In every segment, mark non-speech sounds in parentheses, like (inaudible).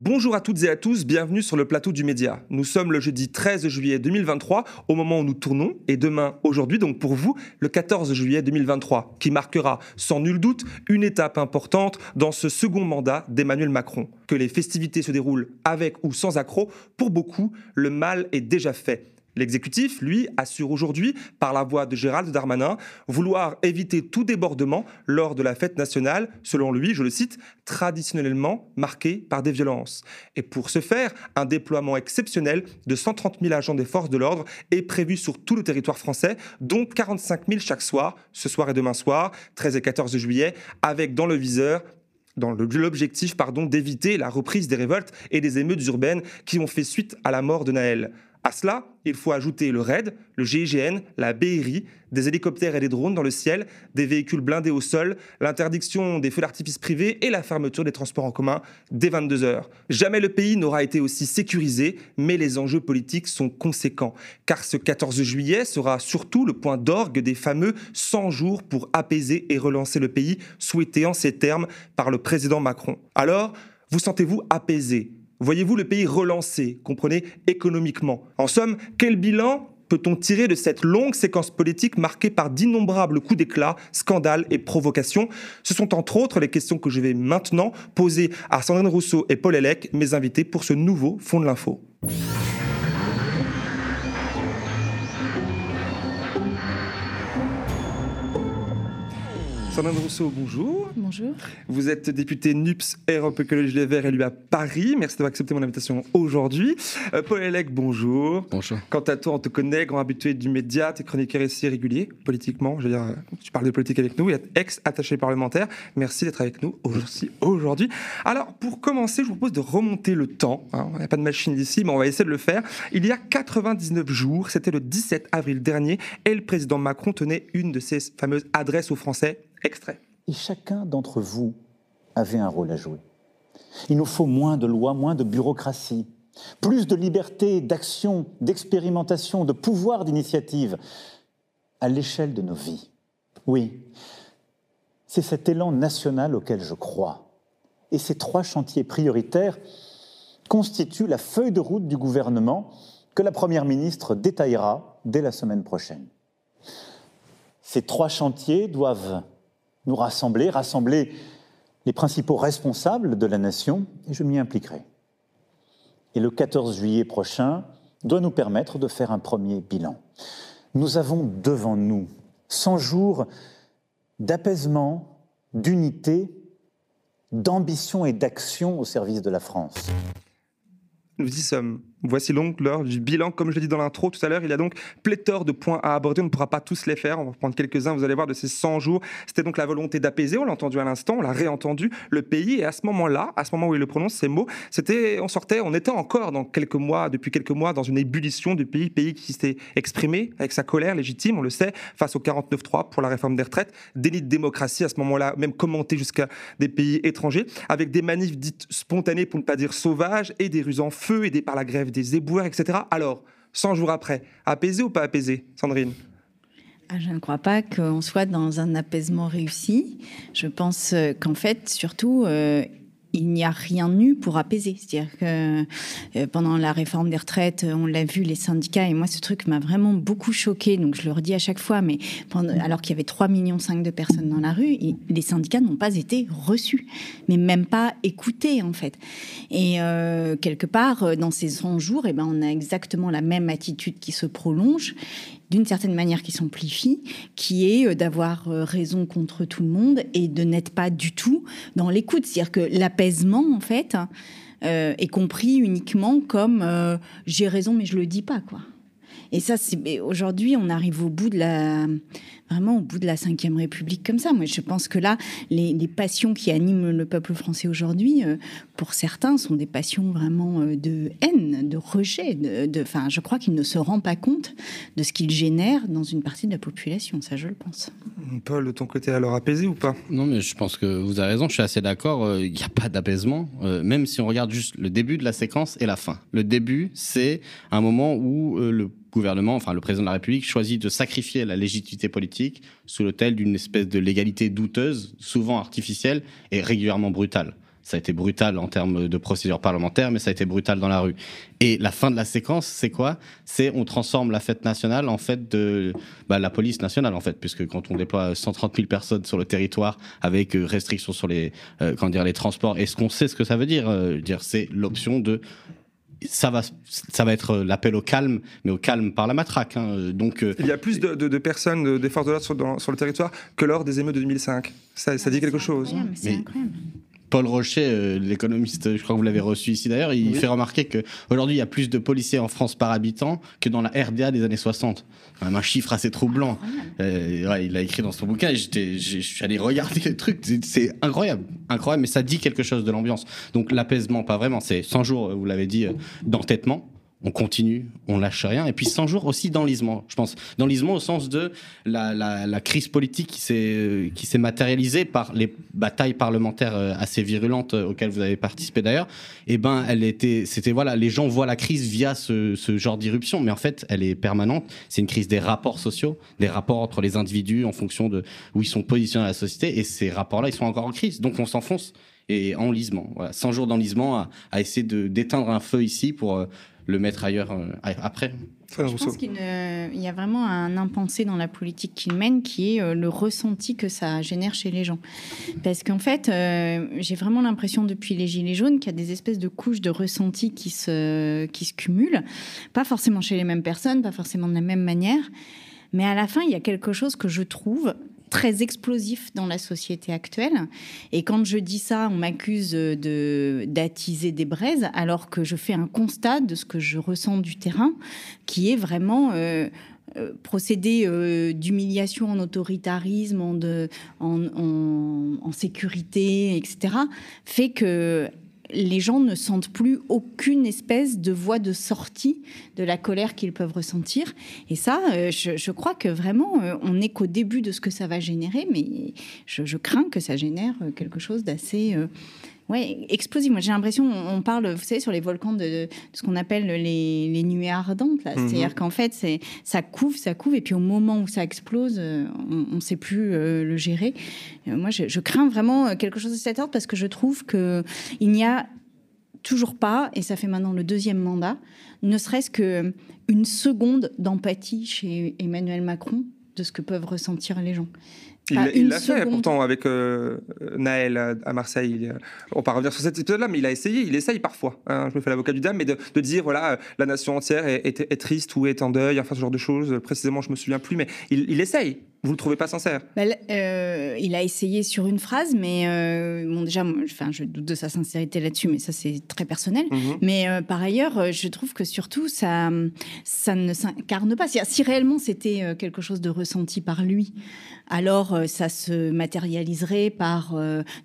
Bonjour à toutes et à tous, bienvenue sur le plateau du Média. Nous sommes le jeudi 13 juillet 2023, au moment où nous tournons, et demain, aujourd'hui, donc pour vous, le 14 juillet 2023, qui marquera sans nul doute une étape importante dans ce second mandat d'Emmanuel Macron. Que les festivités se déroulent avec ou sans accroc, pour beaucoup, le mal est déjà fait. L'exécutif, lui, assure aujourd'hui, par la voix de Gérald Darmanin, vouloir éviter tout débordement lors de la fête nationale, selon lui, je le cite, traditionnellement marquée par des violences. Et pour ce faire, un déploiement exceptionnel de 130 000 agents des forces de l'ordre est prévu sur tout le territoire français, dont 45 000 chaque soir, ce soir et demain soir, 13 et 14 juillet, avec dans le viseur dans l'objectif pardon d'éviter la reprise des révoltes et des émeutes urbaines qui ont fait suite à la mort de Naël. À cela, il faut ajouter le RAID, le GIGN, la BRI, des hélicoptères et des drones dans le ciel, des véhicules blindés au sol, l'interdiction des feux d'artifice privés et la fermeture des transports en commun dès 22 heures. Jamais le pays n'aura été aussi sécurisé, mais les enjeux politiques sont conséquents, car ce 14 juillet sera surtout le point d'orgue des fameux 100 jours pour apaiser et relancer le pays, souhaité en ces termes par le président Macron. Alors, vous sentez-vous apaisé? Voyez-vous le pays relancé, comprenez, économiquement En somme, quel bilan peut-on tirer de cette longue séquence politique marquée par d'innombrables coups d'éclat, scandales et provocations? Ce sont entre autres les questions que je vais maintenant poser à Sandrine Rousseau et Paul Elec, mes invités pour ce nouveau Fond de l'Info. Sandrine Rousseau, bonjour. Bonjour. Vous êtes député NUPS Europe Écologie Les Verts élu à Paris. Merci d'avoir accepté mon invitation aujourd'hui. Euh, Paul Elec, bonjour. Bonjour. Quant à toi, on te connaît, grand habitué du média, tu es chroniqueur ici régulier, politiquement. Je veux dire, euh, tu parles de politique avec nous et ex-attaché parlementaire. Merci d'être avec nous aujourd'hui. Alors, pour commencer, je vous propose de remonter le temps. Hein. On n'a pas de machine ici, mais on va essayer de le faire. Il y a 99 jours, c'était le 17 avril dernier, et le président Macron tenait une de ses fameuses adresses aux Français Extrait. Et chacun d'entre vous avait un rôle à jouer. Il nous faut moins de lois, moins de bureaucratie, plus de liberté d'action, d'expérimentation, de pouvoir d'initiative à l'échelle de nos vies. Oui, c'est cet élan national auquel je crois. Et ces trois chantiers prioritaires constituent la feuille de route du gouvernement que la Première ministre détaillera dès la semaine prochaine. Ces trois chantiers doivent nous rassembler, rassembler les principaux responsables de la nation, et je m'y impliquerai. Et le 14 juillet prochain doit nous permettre de faire un premier bilan. Nous avons devant nous 100 jours d'apaisement, d'unité, d'ambition et d'action au service de la France. Nous y sommes. Voici donc l'heure du bilan. Comme je l'ai dit dans l'intro tout à l'heure, il y a donc pléthore de points à aborder. On ne pourra pas tous les faire. On va prendre quelques-uns, vous allez voir, de ces 100 jours. C'était donc la volonté d'apaiser. On l'a entendu à l'instant, on l'a réentendu, le pays. Et à ce moment-là, à ce moment où il le prononce, ces mots, c'était, on sortait, on était encore dans quelques mois, depuis quelques mois, dans une ébullition du pays, pays qui s'était exprimé avec sa colère légitime, on le sait, face au 49-3 pour la réforme des retraites, délit de démocratie à ce moment-là, même commenté jusqu'à des pays étrangers, avec des manifs dites spontanées, pour ne pas dire sauvages, et des rues en feu, aidées par la grève des éboueurs, etc. Alors, 100 jours après, apaisé ou pas apaisé, Sandrine? Ah, je ne crois pas qu'on soit dans un apaisement réussi. Je pense euh, qu'en fait, surtout, euh, il n'y a rien eu pour apaiser. C'est-à-dire que euh, pendant la réforme des retraites, on l'a vu, les syndicats, et moi ce truc m'a vraiment beaucoup choqué, donc je le redis à chaque fois, mais alors qu'il y avait 3,5 millions de personnes dans la rue, les syndicats n'ont pas été reçus, mais même pas écoutés en fait. Et euh, quelque part, euh, dans ces 100 jours, eh ben, on a exactement la même attitude qui se prolonge d'une certaine manière qui s'amplifie, qui est euh, d'avoir euh, raison contre tout le monde et de n'être pas du tout dans l'écoute. C'est-à-dire que l'apaisement, en fait, euh, est compris uniquement comme j'ai raison mais je le dis pas, quoi. Et ça, c'est aujourd'hui, on arrive au bout de la vraiment au bout de la Ve République comme ça. Moi, je pense que là, les, passions qui animent le peuple français aujourd'hui, euh, pour certains, sont des passions vraiment euh, de haine, de rejet. De, enfin, je crois qu'il ne se rend pas compte de ce qu'il génère dans une partie de la population. Ça, je le pense. Paul, de ton côté, alors apaisé ou pas? Non, mais je pense que vous avez raison. Je suis assez d'accord. Euh, il n'y a pas d'apaisement, même si on regarde juste le début de la séquence et la fin. Le début, c'est un moment où le gouvernement, enfin le président de la République, choisit de sacrifier la légitimité politique sous l'autel d'une espèce de légalité douteuse, souvent artificielle et régulièrement brutale. Ça a été brutal en termes de procédure parlementaire, mais ça a été brutal dans la rue. Et la fin de la séquence, c'est quoi? C'est on transforme la fête nationale en fait de bah, la police nationale en fait, puisque quand on déploie 130 000 personnes sur le territoire avec euh, restrictions sur les euh, dire les transports, est-ce qu'on sait ce que ça veut dire? Euh, Dire c'est l'option de ça va, ça va être l'appel au calme, mais au calme par la matraque. Hein. Donc, il y a plus de, de, de personnes, des forces de l'ordre sur, sur, le territoire que lors des émeutes de 2005. Ça, ça dit quelque chose. C'est incroyable. Paul Rocher, euh, l'économiste, je crois que vous l'avez reçu ici d'ailleurs, il fait remarquer qu'aujourd'hui, il y a plus de policiers en France par habitant que dans la RDA des années 60. Même un chiffre assez troublant. Euh, ouais, il l'a écrit dans son bouquin et je suis allé regarder le truc. C'est incroyable. Incroyable, mais ça dit quelque chose de l'ambiance. Donc l'apaisement, pas vraiment. C'est 100 jours, vous l'avez dit, euh, d'entêtement on continue, on lâche rien. Et puis 100 jours aussi d'enlisement, je pense. D'enlisement au sens de la, la, la crise politique qui s'est, matérialisée par les batailles parlementaires euh, assez virulentes euh, auxquelles vous avez participé d'ailleurs. Eh ben, elle était, c'était voilà, les gens voient la crise via ce, ce genre d'irruption, mais en fait, elle est permanente. C'est une crise des rapports sociaux, des rapports entre les individus en fonction de où ils sont positionnés dans la société. Et ces rapports-là, ils sont encore en crise. Donc on s'enfonce et enlisement. Voilà, 100 jours d'enlisement à, à essayer de d'éteindre un feu ici pour euh, le mettre ailleurs euh, après. Je pense qu'il y a vraiment un impensé dans la politique qu'il mène qui est euh, le ressenti que ça génère chez les gens. Parce qu'en fait, euh, j'ai vraiment l'impression depuis les Gilets jaunes qu'il y a des espèces de couches de ressenti qui se, qui se cumulent. Pas forcément chez les mêmes personnes, pas forcément de la même manière. Mais à la fin, il y a quelque chose que je trouve très explosif dans la société actuelle. Et quand je dis ça, on m'accuse de d'attiser des braises, alors que je fais un constat de ce que je ressens du terrain, qui est vraiment euh, euh, euh, d'humiliation en autoritarisme, en, en, en, sécurité, etc., fait que les gens ne sentent plus aucune espèce de voie de sortie de la colère qu'ils peuvent ressentir. Et ça, euh, je, crois que vraiment, euh, on n'est qu'au début de ce que ça va générer, mais je, crains que ça génère euh, quelque chose d'assez Ouais, explosif. Moi, j'ai l'impression, on parle, vous savez, sur les volcans de, ce qu'on appelle les, les, nuées ardentes. Là. Mhm. C'est-à-dire qu'en fait, c'est, ça couve, ça couve, et puis au moment où ça explose, euh, on ne sait plus euh, le gérer. Euh, moi, je, je, crains vraiment quelque chose de cet ordre parce que je trouve qu'il n'y a toujours pas, et ça fait maintenant le deuxième mandat, ne serait-ce qu'une seconde d'empathie chez Emmanuel Macron de ce que peuvent ressentir les gens. Il l'a fait pourtant avec euh, Naël à, Marseille. On va revenir sur cette épisode-là, mais il a essayé, il essaye parfois. Hein, je me fais l'avocat du dame, mais de, dire voilà, la nation entière est, triste ou est en deuil, enfin ce genre de choses. Précisément, je me souviens plus, mais il, il essaye. Vous le trouvez pas sincère? Bah, euh, Il a essayé sur une phrase, mais euh, bon, déjà, enfin, je doute de sa sincérité là-dessus, mais ça c'est très personnel. Mhm. Mais euh, par ailleurs, je trouve que surtout ça, ça ne s'incarne pas. Si réellement c'était quelque chose de ressenti par lui, alors ça se matérialiserait par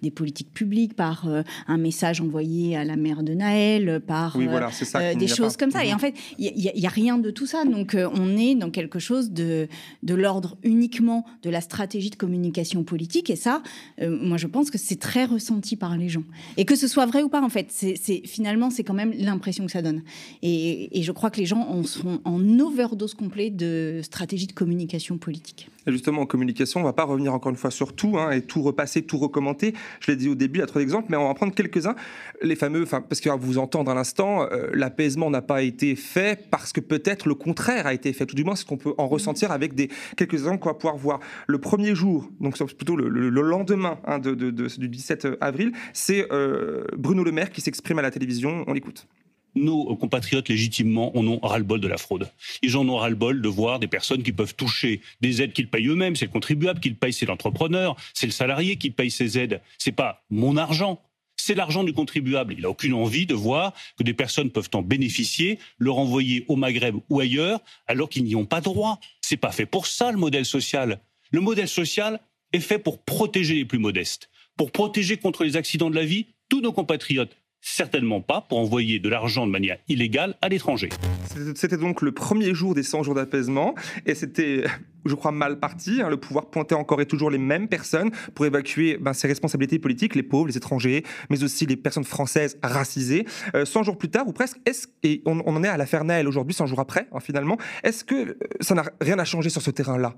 des politiques publiques, par un message envoyé à la mère de Naël, par des choses comme ça. Et mhm. en fait, il y, a rien de tout ça. Donc on est dans quelque chose de de l'ordre uniquement de la stratégie de communication politique. Et ça, euh, moi, je pense que c'est très ressenti par les gens. Et que ce soit vrai ou pas, en fait, c'est finalement, c'est quand même l'impression que ça donne. Et, je crois que les gens en en overdose complet de stratégie de communication politique. Justement, en communication, on ne va pas revenir encore une fois sur tout hein, et tout repasser, tout recommenter. Je l'ai dit au début à trop d'exemples, mais on va en prendre quelques-uns. Les fameux, parce que vous entendre à l'instant, euh, l'apaisement n'a pas été fait parce que peut-être le contraire a été fait. Tout du moins, ce qu'on peut en ressentir avec des quelques exemples qu'on va pouvoir voir. Le premier jour, donc plutôt le, lendemain hein, de, du 17 avril, c'est euh, Bruno Le Maire qui s'exprime à la télévision. On l'écoute nos compatriotes légitimement en ont ras-le-bol de la fraude. Ils en ont ras-le-bol de voir des personnes qui peuvent toucher des aides qu'ils payent eux-mêmes. C'est le contribuable qui le paye, c'est l'entrepreneur, c'est le salarié qui paye ces aides. C'est pas mon argent. C'est l'argent du contribuable. Il n'a aucune envie de voir que des personnes peuvent en bénéficier, le renvoyer au Maghreb ou ailleurs, alors qu'ils n'y ont pas droit. C'est pas fait pour ça le modèle social. Le modèle social est fait pour protéger les plus modestes, pour protéger contre les accidents de la vie tous nos compatriotes certainement pas pour envoyer de l'argent de manière illégale à l'étranger. C'était donc le premier jour des 100 jours d'apaisement et c'était, (laughs) je crois, mal parti. Hein. Le pouvoir pointait encore et toujours les mêmes personnes pour évacuer ben, ses responsabilités politiques, les pauvres, les étrangers, mais aussi les personnes françaises racisées. 100 euh, jours plus tard, ou presque, est et on, en est à l'affaire Naël aujourd'hui, 100 jours après, hein, finalement, est-ce que euh, ça n'a rien à changer sur ce terrain-là?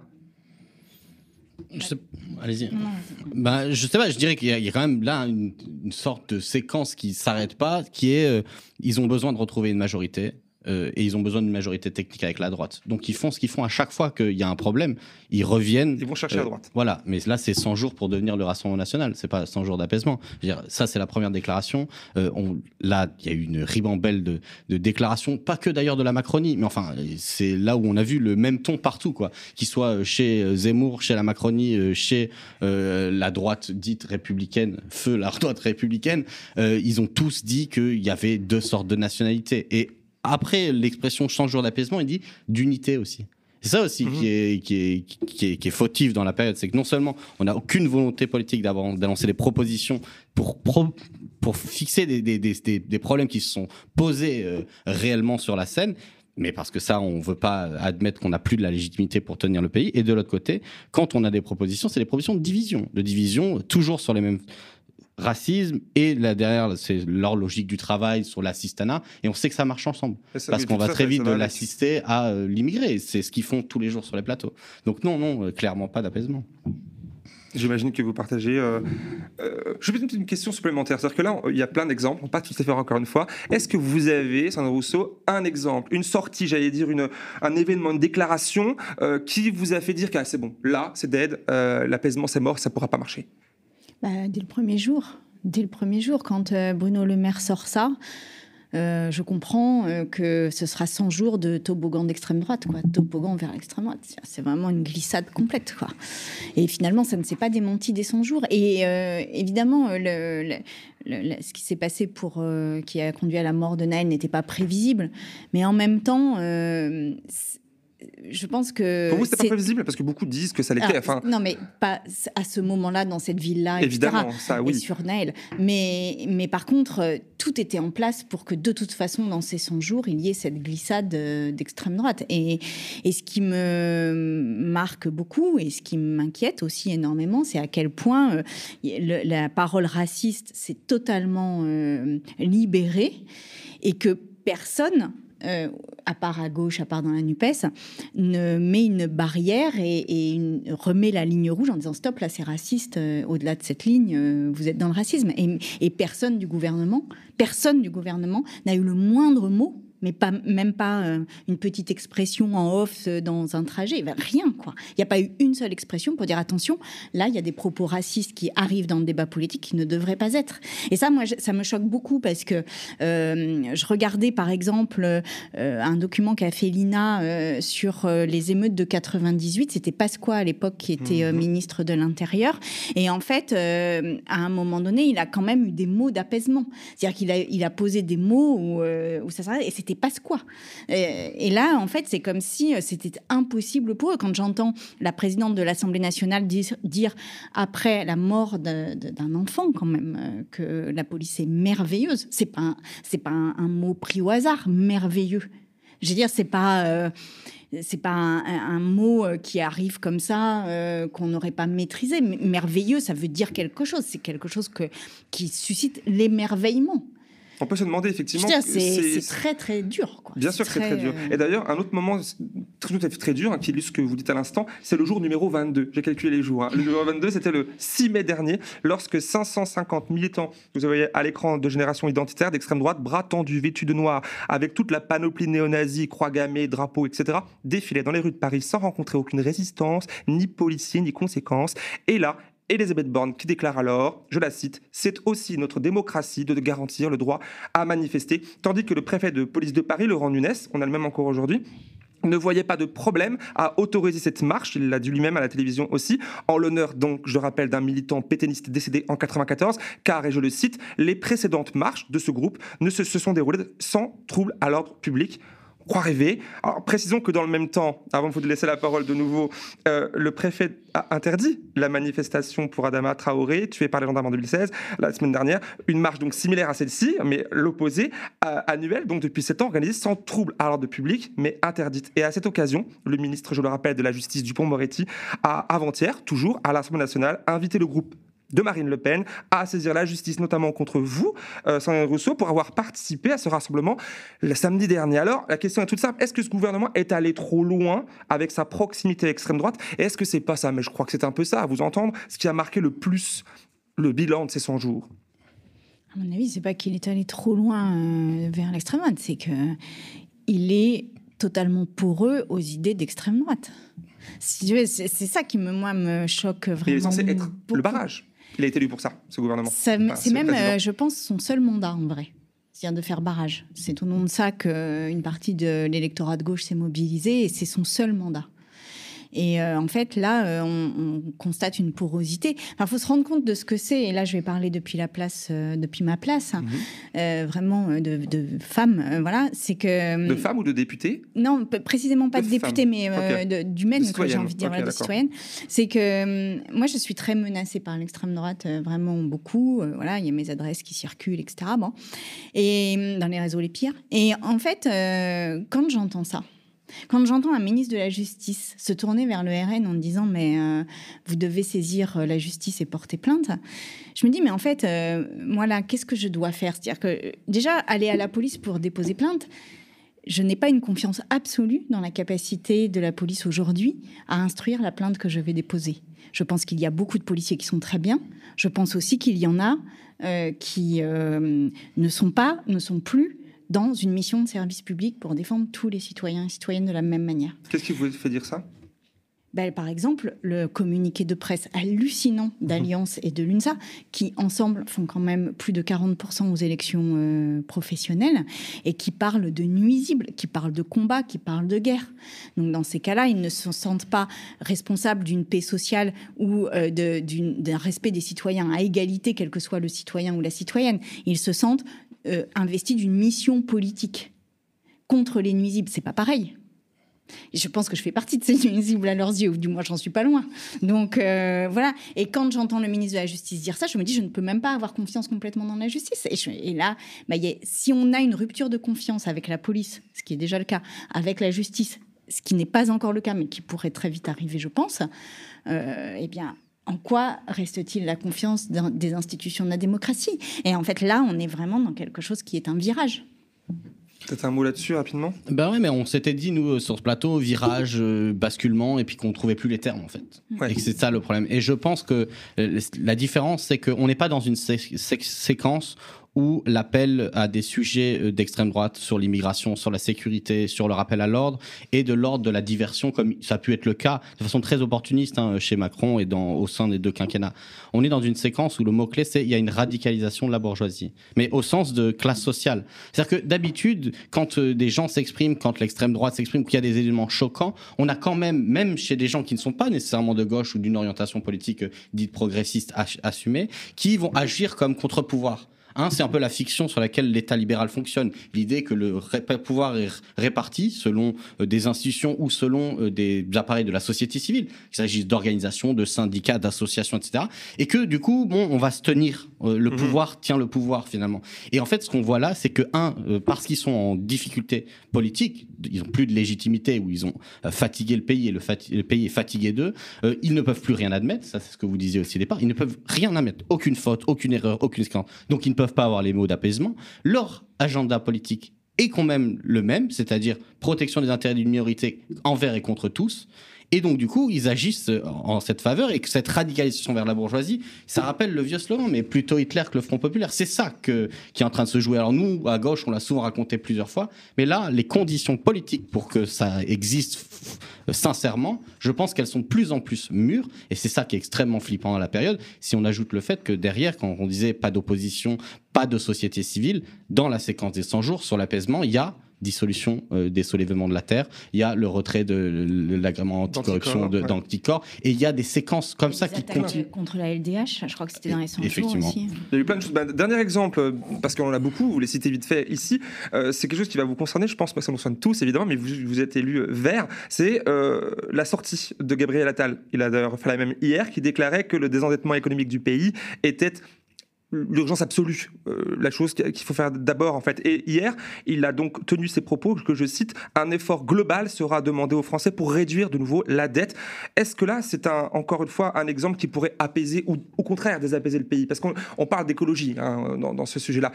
Sais... Allez-y. Bah, je sais pas, je dirais qu'il y, a quand même là une, sorte de séquence qui s'arrête pas, qui est euh, ils ont besoin de retrouver une majorité. Euh, et ils ont besoin d'une majorité technique avec la droite. Donc ils font ce qu'ils font à chaque fois qu'il y a un problème, ils reviennent. Ils vont chercher euh, la droite. Voilà, mais là c'est 100 jours pour devenir le Rassemblement national, c'est pas 100 jours d'apaisement. Ça c'est la première déclaration. Euh, on, là il y a eu une ribambelle de, de déclarations, pas que d'ailleurs de la Macronie, mais enfin c'est là où on a vu le même ton partout, quoi. Qu'il soit chez Zemmour, chez la Macronie, chez la droite dite républicaine, feu la (laughs) droite républicaine, ils ont tous dit qu'il y avait deux sortes de nationalités. Et après l'expression 100 jours d'apaisement, il dit d'unité aussi. C'est ça aussi qui, mhm. est, qui, est, qui, est, qui, est, fautif dans la période. C'est que non seulement on n'a aucune volonté politique d'annoncer des propositions pour, pour fixer des, des, des, des, problèmes qui se sont posés euh, réellement sur la scène, mais parce que ça, on ne veut pas admettre qu'on n'a plus de la légitimité pour tenir le pays. Et de l'autre côté, quand on a des propositions, c'est des propositions de division, de division toujours sur les mêmes racisme et là derrière c'est leur logique du travail sur l'assistanat. Et on sait que ça marche ensemble. Parce qu'on va très vite de l'assister à euh, l'immigré c'est ce qu'ils font tous les jours sur les plateaux. Donc non non euh, clairement pas d'apaisement. J'imagine que vous partagez. Euh, je vais poser une question supplémentaire. C'est-à-dire que là, il y a plein d'exemples, pas tout à fait encore une fois. Est-ce que vous avez, Sandra Rousseau, un exemple, une sortie, j'allais dire, une, un événement, une déclaration qui vous a fait dire que ah, c'est bon, là, c'est dead, l'apaisement, c'est mort, ça ne pourra pas marcher? Bah, dès le premier jour. Dès le premier jour, quand euh, Bruno Le Maire sort ça, euh, je comprends euh, que ce sera 100 jours de toboggan d'extrême droite, quoi, toboggan vers l'extrême droite. C'est vraiment une glissade complète, quoi. Et finalement, ça ne s'est pas démenti dès 100 jours. Et évidemment, ce qui s'est passé pour qui a conduit à la mort de Naël n'était pas prévisible, mais en même temps je pense que. Pour vous, c'était pas prévisible parce que beaucoup disent que ça l'était. Enfin... Non, mais pas à ce moment-là, dans cette ville-là. Évidemment, ça, oui. Et sur Naël. Mais, mais par contre, euh, tout était en place pour que de toute façon, dans ces 100 jours, il y ait cette glissade euh, d'extrême droite. Et, et ce qui me marque beaucoup et ce qui m'inquiète aussi énormément, c'est à quel point euh, la parole raciste s'est totalement libérée et que personne euh, à part à gauche, à part dans la NUPES, ne met une barrière et, remet la ligne rouge en disant stop, là c'est raciste, euh, au-delà de cette ligne, euh, vous êtes dans le racisme. et, personne du gouvernement, personne du gouvernement n'a eu le moindre mot mais pas, même pas euh, une petite expression en off euh, dans un trajet, ben, rien quoi. Il n'y a pas eu une seule expression pour dire attention, là il y a des propos racistes qui arrivent dans le débat politique qui ne devraient pas être. Et ça, moi, ça me choque beaucoup parce que euh, je regardais par exemple un document qu'a fait l'INA sur les émeutes de 98. C'était Pasqua à l'époque qui était mhm. ministre de l'Intérieur. Et en fait, à un moment donné, il a quand même eu des mots d'apaisement. C'est-à-dire qu'il a, il a posé des mots où, où ça s'arrête. Et c'était passe quoi? Et, là, en fait, c'est comme si euh, c'était impossible pour eux. Quand j'entends la présidente de l'Assemblée nationale dire, après la mort d'un enfant, quand même, euh, que la police est merveilleuse, c'est pas c'est pas un, mot pris au hasard, merveilleux. Je veux dire, c'est pas euh, c'est pas un, mot qui arrive comme ça, qu'on n'aurait pas maîtrisé. Merveilleux, ça veut dire quelque chose. C'est quelque chose que, qui suscite l'émerveillement. On peut se demander effectivement. C'est très très dur. Quoi. Bien sûr que c'est très dur. Euh, Et d'ailleurs, un autre moment très, très dur, hein, qui illustre ce que vous dites à l'instant, c'est le jour numéro 22. J'ai calculé les jours. Hein. Le numéro 22, c'était le 6 mai dernier, lorsque 550 militants, vous voyez à l'écran de génération identitaire d'extrême droite, bras tendus, vêtus de noir, avec toute la panoplie néo-nazie, croix gammée, drapeaux, etc., défilaient dans les rues de Paris sans rencontrer aucune résistance, ni policier, ni conséquences. Et là, Elisabeth Borne qui déclare alors, je la cite, c'est aussi notre démocratie de garantir le droit à manifester, tandis que le préfet de police de Paris, Laurent Nunes, on a le même encore aujourd'hui, ne voyait pas de problème à autoriser cette marche, il l'a dit lui-même à la télévision aussi, en l'honneur donc, je rappelle, d'un militant pétainiste décédé en 94, car, et je le cite, les précédentes marches de ce groupe ne se, se sont déroulées sans trouble à l'ordre public croit rêver. Alors, précisons que dans le même temps, avant de vous laisser la parole de nouveau, euh, le préfet a interdit la manifestation pour Adama Traoré, tué par les gendarmes en 2016, la semaine dernière. Une marche donc similaire à celle-ci, mais l'opposé, annuelle, donc depuis sept ans, organisée sans trouble à l'ordre public, mais interdite. Et à cette occasion, le ministre, je le rappelle, de la Justice, Dupont-Moretti, a avant-hier, toujours, à l'Assemblée nationale, invité le groupe de Marine Le Pen à saisir la justice, notamment contre vous, euh, Sandrine Rousseau, pour avoir participé à ce rassemblement le samedi dernier. Alors, la question est toute simple. Est-ce que ce gouvernement est allé trop loin avec sa proximité à l'extrême droite? Et est-ce que c'est pas ça? Mais je crois que c'est un peu ça, à vous entendre, ce qui a marqué le plus le bilan de ces 100 jours. À mon avis, c'est pas qu'il est allé trop loin euh, vers l'extrême droite, c'est que il est totalement poreux aux idées d'extrême droite. Si c'est c'est ça qui me, moi, me choque vraiment. Il est censé être beaucoup. le barrage? Il a été élu pour ça, ce gouvernement. C'est ce même, euh, je pense, son seul mandat en vrai. C'est-à-dire de faire barrage. C'est au nom de ça qu'une partie de l'électorat de gauche s'est mobilisée et c'est son seul mandat. Et euh, en fait, là, euh, on, on constate une porosité. Il faut se rendre compte de ce que c'est. Et là, je vais parler depuis la place, euh, depuis ma place, hein. Mhm. Vraiment de, de femmes. euh, voilà, c'est que De femmes ou de députés? Non, précisément pas De de, député, mais Ok. de- d'humaine, De quoi, j'ai envie de dire, Ok, voilà, de citoyenne. C'est que moi, je suis très menacée par l'extrême droite, vraiment beaucoup. Voilà, il y a mes adresses qui circulent, etc. Bon. Et dans les réseaux les pires. Et en fait, quand j'entends ça, quand j'entends un ministre de la Justice se tourner vers le RN en disant mais euh, vous devez saisir euh, la justice et porter plainte, je me dis mais en fait euh, moi là qu'est-ce que je dois faire? C'est-à-dire que déjà aller à la police pour déposer plainte, je n'ai pas une confiance absolue dans la capacité de la police aujourd'hui à instruire la plainte que je vais déposer. Je pense qu'il y a beaucoup de policiers qui sont très bien. Je pense aussi qu'il y en a qui ne sont pas, ne sont plus dans une mission de service public pour défendre tous les citoyens et citoyennes de la même manière. Qu'est-ce qui vous fait dire ça? Ben, par exemple, le communiqué de presse hallucinant d'Alliance et de l'UNSA, qui ensemble font quand même plus de 40% aux élections euh, professionnelles, et qui parlent de nuisibles, qui parlent de combat, qui parlent de guerre. Donc dans ces cas-là, ils ne se sentent pas responsables d'une paix sociale ou euh, de- d'un respect des citoyens à égalité, quel que soit le citoyen ou la citoyenne. Ils se sentent euh, investis d'une mission politique contre les nuisibles. C'est pas pareil. Et je pense que je fais partie de ces (laughs) nuisibles à leurs yeux, ou du moins j'en suis pas loin. Donc euh, voilà. Et quand j'entends le ministre de la Justice dire ça, je me dis je ne peux même pas avoir confiance complètement dans la justice. Et, je- là, bah, si on a une rupture de confiance avec la police, ce qui est déjà le cas, avec la justice, ce qui n'est pas encore le cas, mais qui pourrait très vite arriver, je pense, euh, eh bien. En quoi reste-t-il la confiance dans- des institutions de la démocratie? Et en fait, là, on est vraiment dans quelque chose qui est un virage. Peut-être un mot là-dessus rapidement? Ben ouais, mais on s'était dit, nous, sur ce plateau, virage, euh, basculement, et puis qu'on trouvait plus les termes, en fait. Ouais. Et que c'est ça le problème. Et je pense que euh, la différence, c'est qu'on n'est pas dans une sé- sé- séquence où l'appel à des sujets euh, d'extrême droite sur l'immigration, sur la sécurité, sur le rappel à l'ordre, et de l'ordre de la diversion, comme ça a pu être le cas de façon très opportuniste hein, chez Macron et dans, au sein des deux quinquennats. On est dans une séquence où le mot-clé, c'est il y a une radicalisation de la bourgeoisie, mais au sens de classe sociale. C'est-à-dire que d'habitude, quand euh, des gens s'expriment, quand l'extrême droite s'exprime, qu'il y a des éléments choquants, on a quand même, même chez des gens qui ne sont pas nécessairement de gauche ou d'une orientation politique euh, dite progressiste assumée, qui vont agir comme contre-pouvoir. Hein, c'est un peu la fiction sur laquelle l'État libéral fonctionne. L'idée que le pouvoir est réparti selon euh, des institutions ou selon euh, des appareils de la société civile, qu'il s'agisse d'organisations, de syndicats, d'associations, etc. Et que du coup, bon, on va se tenir. Euh, le Mhm. pouvoir tient le pouvoir finalement. Et en fait, ce qu'on voit là, c'est que un, parce qu'ils sont en difficulté politique, ils ont plus de légitimité ou ils ont fatigué le pays et le, pays est fatigué d'eux, euh, ils ne peuvent plus rien admettre. Ça, c'est ce que vous disiez aussi au départ. Ils ne peuvent rien admettre, aucune faute, aucune erreur, aucune scandale. Donc, ils ne peuvent pas avoir les mots d'apaisement. Leur agenda politique est quand même le même, c'est-à-dire protection des intérêts d'une minorité envers et contre tous. Et donc, du coup, ils agissent en cette faveur et que cette radicalisation vers la bourgeoisie, ça rappelle le vieux slogan, mais plutôt Hitler que le Front Populaire. C'est ça qui est en train de se jouer. Alors, nous, à gauche, on l'a souvent raconté plusieurs fois, mais là, les conditions politiques pour que ça existe sincèrement, je pense qu'elles sont de plus en plus mûres et c'est ça qui est extrêmement flippant à la période. Si on ajoute le fait que derrière, quand on disait pas d'opposition, pas de société civile, dans la séquence des 100 jours sur l'apaisement, il y a dissolution euh, des soulèvements de la terre, il y a le retrait de l'agrément anticorruption D'anticorps, ouais. et il y a des séquences comme ça qui continuent. contre la LDH, je crois que c'était dans les 100 jours Effectivement. aussi. Il y a eu plein de choses. Bah, dernier exemple, euh, parce qu'on en a beaucoup, vous les citez vite fait ici, euh, c'est quelque chose qui va vous concerner, je pense, parce que ça nous concerne tous évidemment, mais vous, vous êtes élu vert, c'est euh, la sortie de Gabriel Attal. Il a d'ailleurs fait la même hier, qui déclarait que le désendettement économique du pays était l'urgence absolue, euh, la chose qu'il faut faire d'abord en fait. Et hier, il a donc tenu ses propos que je cite un effort global sera demandé aux Français pour réduire de nouveau la dette. Est-ce que là, c'est encore une fois un exemple qui pourrait apaiser ou au contraire désapaiser le pays? Parce qu'on parle d'écologie hein, dans, ce sujet-là.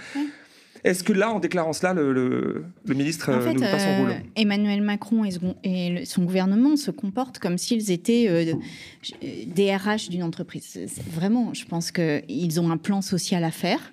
Est-ce que là, en déclarant cela, le, ministre en fait, ne pas son rôle euh, Emmanuel Macron et, son gouvernement se comportent comme s'ils étaient euh, des RH d'une entreprise. Vraiment, je pense qu'ils ont un plan social à faire.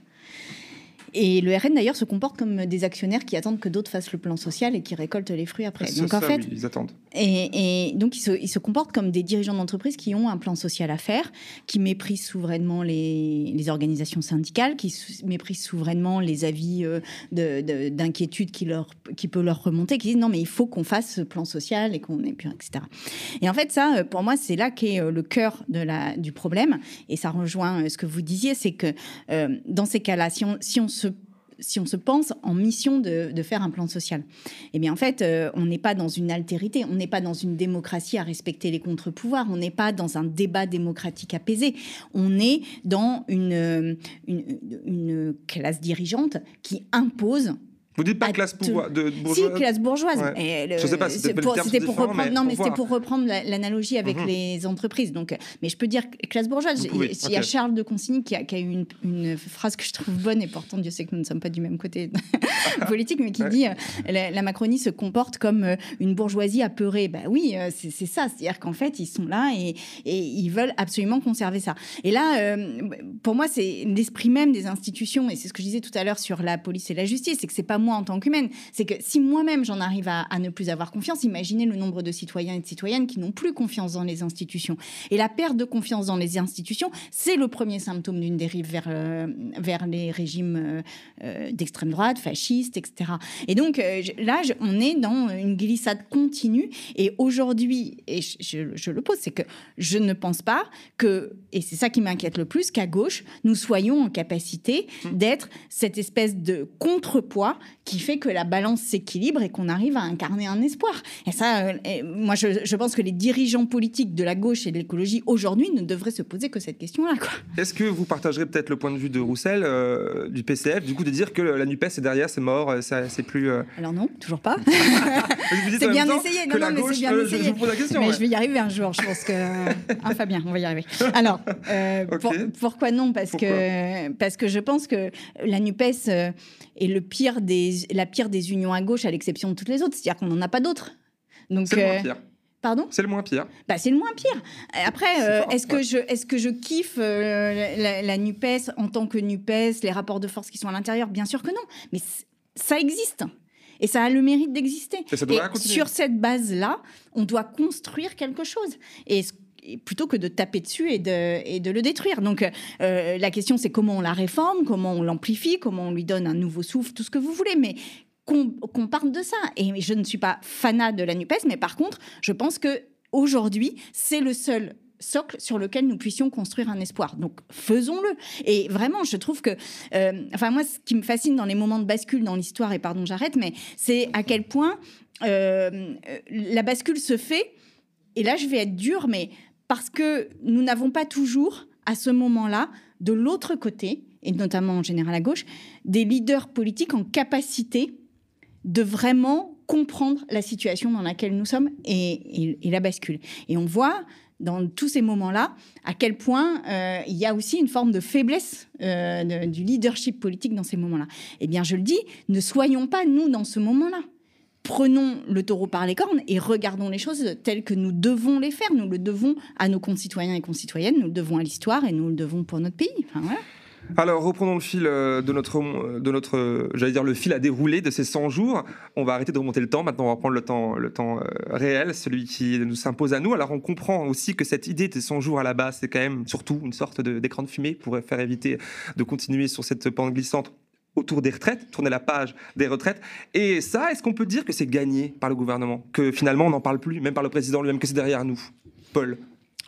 Et le RN d'ailleurs se comporte comme des actionnaires qui attendent que d'autres fassent le plan social et qui récoltent les fruits après. Donc en fait, ils attendent. Et, donc ils se, ils se, comportent comme des dirigeants d'entreprise qui ont un plan social à faire, qui méprisent souverainement les, les organisations syndicales, qui méprisent souverainement les avis euh, d'inquiétude qui leur qui peut leur remonter, qui disent non mais il faut qu'on fasse ce plan social et qu'on ait plus etc. Et en fait ça, euh, pour moi, c'est là qu'est euh, le cœur de la du problème. Et ça rejoint ce que vous disiez, c'est que dans ces cas-là, si on, si on se si on se pense en mission de, faire un plan social. Eh bien, en fait, euh, on n'est pas dans une altérité, on n'est pas dans une démocratie à respecter les contre-pouvoirs, on n'est pas dans un débat démocratique apaisé, on est dans une, une classe dirigeante qui impose vous dites pas classe pouvoir, de bourgeoise Si, classe bourgeoise. Je sais pas, c'était pour, pour reprendre, non, mais c'était pour reprendre l'analogie avec mhm. les entreprises. Donc, mais je peux dire classe bourgeoise. il y a Charles de Consigny qui a, qui a eu une, phrase que je trouve bonne et pourtant Dieu sait que nous ne sommes pas du même côté (laughs) politique, mais qui dit euh, la, Macronie se comporte comme euh, une bourgeoisie apeurée. Ben oui, euh, c'est ça. C'est-à-dire qu'en fait, ils sont là et, et, ils veulent absolument conserver ça. Et là, pour moi, c'est l'esprit même des institutions, et c'est ce que je disais tout à l'heure sur la police et la justice, c'est que c'est pas moi en tant qu'humaine. C'est que si moi-même j'en arrive à, ne plus avoir confiance, imaginez le nombre de citoyens et de citoyennes qui n'ont plus confiance dans les institutions. Et la perte de confiance dans les institutions, c'est le premier symptôme d'une dérive vers, euh, vers les régimes euh, euh, d'extrême droite, fascistes, etc. Et donc là, on est dans une glissade continue. Et aujourd'hui, et je, je le pose, c'est que je ne pense pas que, et c'est ça qui m'inquiète le plus, qu'à gauche, nous soyons en capacité mmh. d'être cette espèce de contrepoids qui fait que la balance s'équilibre et qu'on arrive à incarner un espoir. Et ça, euh, moi, je, pense que les dirigeants politiques de la gauche et de l'écologie aujourd'hui ne devraient se poser que cette question-là. Est-ce que vous partagerez peut-être le point de vue de Roussel, euh, du PCF, du coup, de dire que la NUPES est derrière, c'est mort, euh, c'est plus. Alors non, toujours pas. (laughs) c'est bien essayé. Non, non, mais c'est bien essayé. Je, vous pose la question, mais je vais y arriver un jour. Je pense que. (laughs) Ah, Fabien, on va y arriver. Alors, pourquoi non? Parce que parce que je pense que la Nupes est le pire des la pire des unions à gauche, à l'exception de toutes les autres. C'est-à-dire qu'on n'en a pas d'autres. Donc, c'est le moins euh, pire. Pardon? C'est le moins pire. Bah, c'est le moins pire. Après, euh, est-ce que, je, est que je kiffe euh, la, NUPES en tant que NUPES, les rapports de force qui sont à l'intérieur? Bien sûr que non. Mais ça existe. Et ça a le mérite d'exister. Et, sur cette base-là, on doit construire quelque chose. Et plutôt que de taper dessus et de, et de le détruire. Donc euh, la question, c'est comment on la réforme, comment on l'amplifie, comment on lui donne un nouveau souffle, tout ce que vous voulez. Mais qu'on parte de ça. Et je ne suis pas fanat de la NUPES, mais par contre, je pense que aujourd'hui, c'est le seul socle sur lequel nous puissions construire un espoir. Donc faisons-le. Et vraiment, je trouve que, euh, enfin moi, ce qui me fascine dans les moments de bascule dans l'histoire, et pardon, j'arrête, mais c'est à quel point euh, la bascule se fait. Et là, je vais être dure, mais parce que nous n'avons pas toujours, à ce moment-là, de l'autre côté, et notamment en général à gauche, des leaders politiques en capacité de vraiment comprendre la situation dans laquelle nous sommes et, la bascule. Et on voit dans tous ces moments-là à quel point euh, il y a aussi une forme de faiblesse euh, du leadership politique dans ces moments-là. Eh bien, je le dis, ne soyons pas nous dans ce moment-là prenons le taureau par les cornes et regardons les choses telles que nous devons les faire. Nous le devons à nos concitoyens et concitoyennes, nous le devons à l'histoire et nous le devons pour notre pays. Alors, reprenons le fil euh, de notre, euh, de notre euh, j'allais dire, le fil à dérouler de ces 100 jours. On va arrêter de remonter le temps. Maintenant, on va prendre le temps, le temps réel, celui qui nous s'impose à nous. Alors, on comprend aussi que cette idée des 100 jours à la base, c'est quand même surtout une sorte d'écran de, fumée pour faire éviter de continuer sur cette pente glissante autour des retraites, tourner la page des retraites. Et ça, est-ce qu'on peut dire que c'est gagné par le gouvernement? Que finalement, on n'en parle plus, même par le président lui-même, que c'est derrière nous? Paul?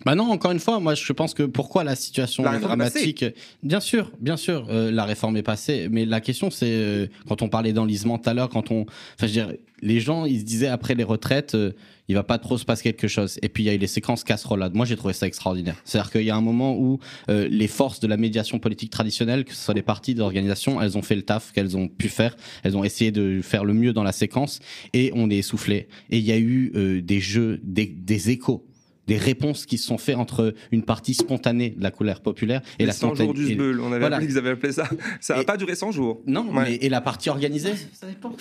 Bah non, encore une fois, moi je pense que pourquoi la situation La dramatique? Bien sûr, bien sûr, euh, la réforme est passée, mais la question c'est euh, quand on parlait d'enlisement tout à l'heure, quand on, enfin je veux dire, les gens ils se disaient après les retraites, euh, il va pas trop se passer quelque chose. Et puis il y a eu les séquences casserolades. Moi j'ai trouvé ça extraordinaire. C'est-à-dire qu'il y a un moment où euh, les forces de la médiation politique traditionnelle, que ce soit les partis, des organisations, elles ont fait le taf qu'elles ont pu faire. Elles ont essayé de faire le mieux dans la séquence et on est essoufflé. Et il y a eu euh, des jeux, des, des échos des réponses qui se sont faites entre une partie spontanée de la colère populaire et Les la 100 jours du Sbeul, on avait Voilà. appelé, ils avaient appelé ça. Ça n'a Et- pas duré 100 jours. Non, Ouais. mais et la partie organisée Ça dépend.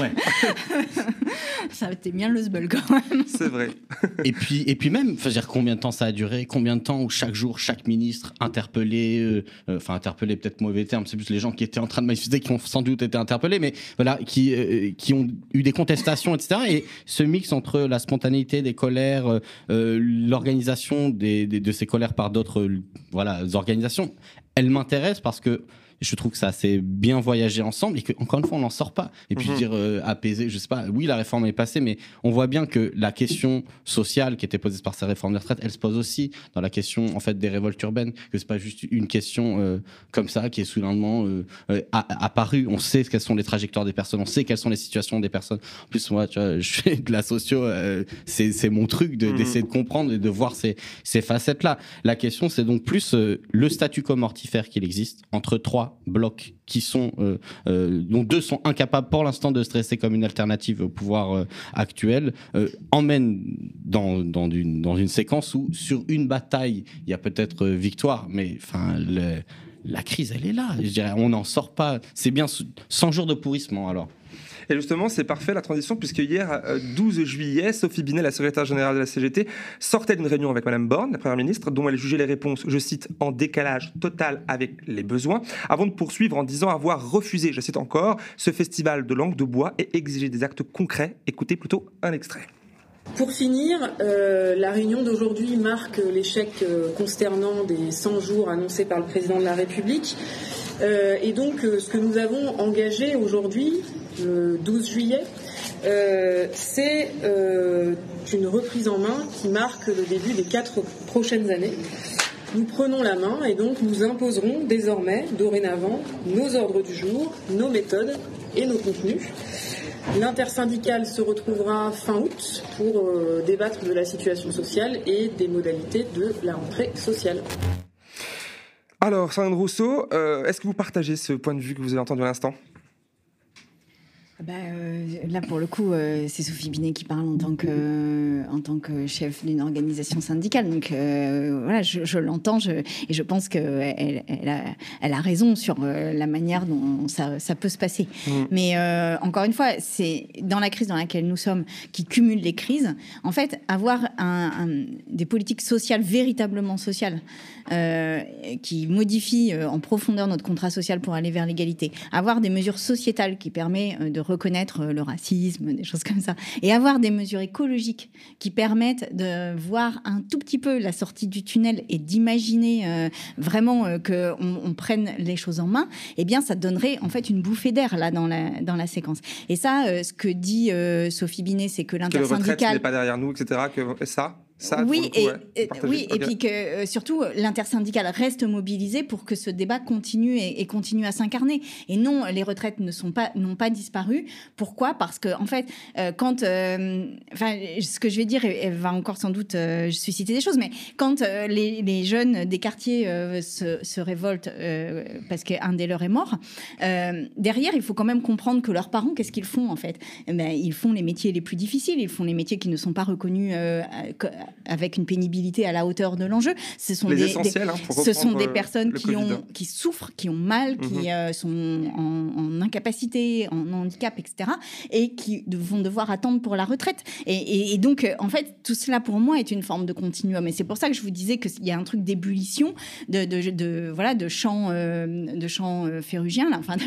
Ouais. (laughs) Ça a été bien le sbul quand même. C'est vrai. (laughs) et puis et puis même, enfin, je veux dire combien de temps ça a duré, combien de temps où chaque jour chaque ministre interpellé, euh, euh, enfin interpellé peut-être mauvais terme, c'est plus les gens qui étaient en train de manifester qui ont sans doute été interpellés, mais voilà qui euh, qui ont eu des contestations, etc. Et ce mix entre la spontanéité des colères, euh, l'organisation des, de ces colères par d'autres voilà organisations, elle m'intéresse parce que je trouve que ça s'est bien voyagé ensemble et que encore une fois on n'en sort pas et puis Mhm. dire euh, apaiser je sais pas oui la réforme est passée mais on voit bien que la question sociale qui était posée par ces réformes des retraites elle se pose aussi dans la question en fait des révoltes urbaines que c'est pas juste une question euh, comme ça qui est soudainement euh, euh, apparue on sait quelles sont les trajectoires des personnes on sait quelles sont les situations des personnes en plus moi tu vois (laughs) je fais de la socio euh, c'est c'est mon truc de- Mhm. d'essayer de comprendre et de voir ces ces facettes là la question c'est donc plus euh, le statu quo mortifère qu'il existe entre blocs qui sont euh, euh, dont deux sont incapables pour l'instant de se comme une alternative au pouvoir euh, actuel emmène dans dans une dans une séquence où sur une bataille il y a peut-être victoire mais enfin la crise, elle est là. Je dirais, on n'en sort pas. C'est bien 100 jours de pourrissement, alors. Et justement, c'est parfait la transition, puisque hier, euh, 12 juillet, Sophie Binet, la secrétaire générale de la CGT, sortait d'une réunion avec Madame Borne, la première ministre, dont elle jugeait les réponses, je cite, en décalage total avec les besoins, avant de poursuivre en disant avoir refusé, je cite encore, ce festival de langue de bois et exiger des actes concrets. Écoutez plutôt un extrait. Pour finir, euh, la réunion d'aujourd'hui marque l'échec euh, consternant des 100 jours annoncés par le président de la République. Euh, et donc, ce que nous avons engagé aujourd'hui, le 12 juillet, c'est une reprise en main qui marque le début des quatre prochaines années. Nous prenons la main et donc nous imposerons désormais, dorénavant, nos ordres du jour, nos méthodes et nos contenus. L'intersyndicale se retrouvera fin août pour euh, débattre de la situation sociale et des modalités de la rentrée sociale. Alors, Sandrine Rousseau, euh, est-ce que vous partagez ce point de vue que vous avez entendu à l'instant? Bah, euh, là, pour le coup, euh, c'est Sophie Binet qui parle en tant que, en tant que chef d'une organisation syndicale. Donc, euh, voilà, je, je l'entends je, et je pense qu'elle elle a, elle a raison sur la manière dont ça, ça peut se passer. Mhm. Mais encore une fois, c'est dans la crise dans laquelle nous sommes, qui cumule les crises, en fait, avoir un, un- des politiques sociales véritablement sociales qui modifient euh, en profondeur notre contrat social pour aller vers l'égalité, avoir des mesures sociétales qui permettent euh, de reconnaître euh, le racisme, des choses comme ça, et avoir des mesures écologiques qui permettent de voir un tout petit peu la sortie du tunnel et d'imaginer euh, vraiment euh, que on, prenne les choses en main, eh bien, ça donnerait en fait une bouffée d'air là dans la dans la séquence. Et ça, euh, ce que dit euh, Sophie Binet, c'est que Que le retraite l'intersyndicale n'est pas derrière nous, etc. Que ça, ça oui, coup, et, ouais, puis que euh, surtout l'intersyndicale reste mobilisée pour que ce débat continue et, et continue à s'incarner. Et non, les retraites ne sont pas n'ont pas disparu. Pourquoi? Parce que en fait, euh, quand, euh, enfin, ce que je vais dire, elle va encore sans doute euh, susciter des choses, mais quand euh, les, les jeunes des quartiers euh, se, se révoltent euh, parce qu'un des leurs est mort, euh, derrière, il faut quand même comprendre que leurs parents, qu'est-ce qu'ils font en fait? Eh ben, Ils font les métiers les plus difficiles, ils font les métiers qui ne sont pas reconnus euh, co- avec une pénibilité à la hauteur de l'enjeu. Ce sont Les des, essentiels, hein, pour ce sont des euh, personnes qui, Covid, ont, hein. qui souffrent, qui ont mal, qui Mhm. euh, sont en, en incapacité, en handicap, etc. Et qui de- vont devoir attendre pour la retraite. Et, et- et donc, euh, en fait, tout cela pour moi est une forme de continuum. Et c'est pour ça que je vous disais qu'il y a un truc d'ébullition, de, de, de- voilà, de champ, euh, de champ euh, férugien, là, enfin, de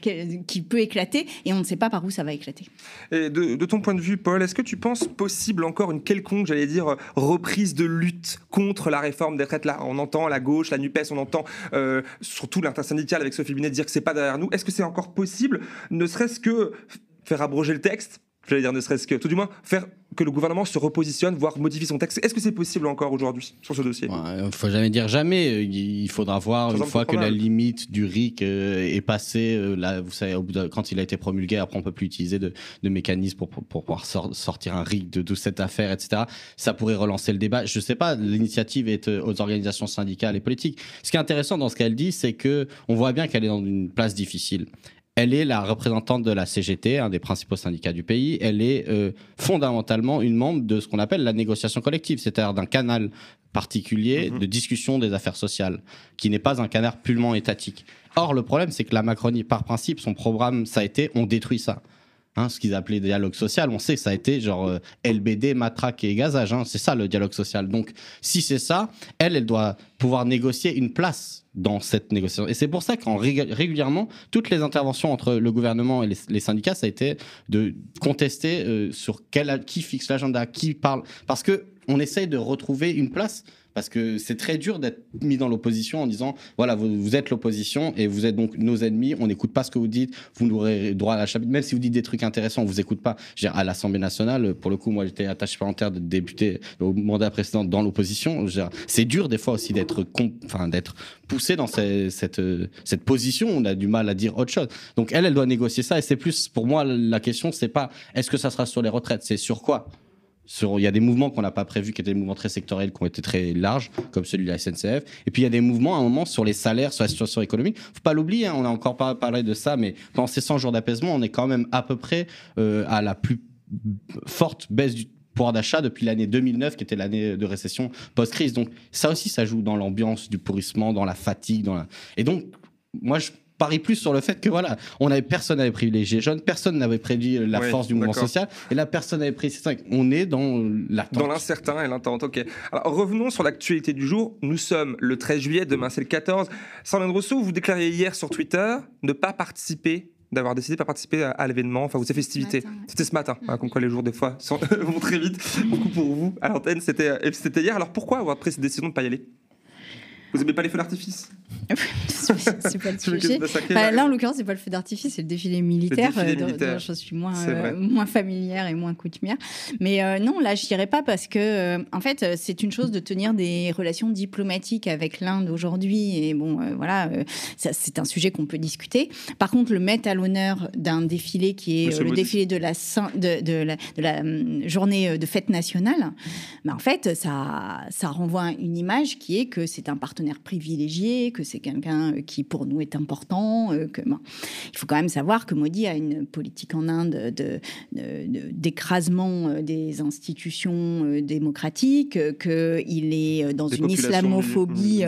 que- qui peut éclater. Et on ne sait pas par où ça va éclater. Et de, de ton point de vue, Paul, est-ce que tu penses possible encore une quelconque, j'allais dire, reprise de lutte contre la réforme des retraites Là, on entend la gauche, la NUPES, on entend euh, surtout l'intersyndicale avec Sophie Binet dire que c'est pas derrière nous. Est-ce que c'est encore possible, ne serait-ce que faire abroger le texte J'allais dire ne serait-ce que, tout du moins, faire que le gouvernement se repositionne, voire modifie son texte. Est-ce que c'est possible encore aujourd'hui sur ce dossier? Il ne faut jamais dire jamais. Il faudra voir une fois que la limite du RIC euh, est passée. Euh, là, vous savez, quand il a été promulgué, après on peut plus utiliser de, de mécanismes pour, pour, pouvoir sortir un RIC de, de, cette affaire, etc. Ça pourrait relancer le débat. Je ne sais pas. L'initiative est euh, aux organisations syndicales et politiques. Ce qui est intéressant dans ce qu'elle dit, c'est que on voit bien qu'elle est dans une place difficile. Elle est la représentante de la CGT, un des principaux syndicats du pays. Elle est euh, fondamentalement une membre de ce qu'on appelle la négociation collective, c'est-à-dire d'un canal particulier mhm. de discussion des affaires sociales, qui n'est pas un canal purement étatique. Or, le problème, c'est que la Macronie, par principe, son programme, ça a été on détruit ça. Hein, ce qu'ils appelaient dialogue social, on sait que ça a été genre euh, LBD, matraque et gazage. Hein, c'est ça le dialogue social. Donc, si c'est ça, elle, elle doit pouvoir négocier une place dans cette négociation. Et c'est pour ça qu'en régulièrement, toutes les interventions entre le gouvernement et les, syndicats, ça a été de contester euh, sur qui fixe l'agenda, qui parle, parce que on essaye de retrouver une place parce que c'est très dur d'être mis dans l'opposition en disant voilà, vous, êtes l'opposition et vous êtes donc nos ennemis, on n'écoute pas ce que vous dites, vous n'aurez droit à la chapitre, même si vous dites des trucs intéressants, on vous écoute pas. À l'Assemblée nationale, pour le coup, moi j'étais attaché parlementaire de député au mandat précédent dans l'opposition. C'est dur des fois aussi d'être enfin, poussé dans cette, cette position, on a du mal à dire autre chose. Donc elle, elle doit négocier ça et c'est plus, pour moi, la question, c'est pas est-ce que ça sera sur les retraites, c'est sur quoi? Il y a des mouvements qu'on n'a pas prévus, qui étaient des mouvements très sectoriels, qui ont été très larges, comme celui de la SNCF. Et puis il y a des mouvements à un moment sur les salaires, sur la situation économique. Faut pas l'oublier, hein, on a encore pas parlé de ça, mais pendant ces 100 jours d'apaisement, on est quand même à peu près euh, à la plus forte baisse du pouvoir d'achat depuis l'année 2009, qui était l'année de récession post-crise. Donc ça aussi, ça joue dans l'ambiance du pourrissement, dans la fatigue, dans. Et donc, moi, je parie plus sur le fait que voilà, on avait personne n'avait privilégié les jeunes, personne n'avait prédit la force du mouvement social, et là personne n'avait pris. On est dans l'attente. Dans l'incertain et l'attente. Ok. Alors revenons sur l'actualité du jour. Nous sommes le 13 juillet, demain c'est le 14. Sandrine Rousseau, vous déclariez hier sur Twitter ne pas participer d'avoir décidé de pas participer à, l'événement, enfin, aux festivités. C'était ce matin, hein, comme quoi les jours, des fois, vont (laughs) très vite. Beaucoup pour vous, à l'antenne, c'était hier. Alors pourquoi avoir pris cette décision de ne pas y aller? Vous aimez pas les feux d'artifice (laughs) C'est pas le (laughs) sujet. là, en l'occurrence, c'est pas le feu d'artifice, c'est le défilé militaire. Le défilé euh, je suis moins, euh, moins familière et moins coutumière. Mais euh, non, là, je n'irai pas parce que, en fait, c'est une chose de tenir des relations diplomatiques avec l'Inde aujourd'hui. Et bon, voilà, c'est un sujet qu'on peut discuter. Par contre, le mettre à l'honneur d'un défilé qui est le défilé de la, de, de la, de la journée de fête nationale, bah, en fait, ça, ça renvoie une image qui est que c'est un partenaire privilégié, que c'est quelqu'un euh, qui pour nous est important. Euh, que, Il faut quand même savoir que Modi a une politique en Inde d'écrasement de, euh, des institutions démocratiques, qu'il est dans une islamophobie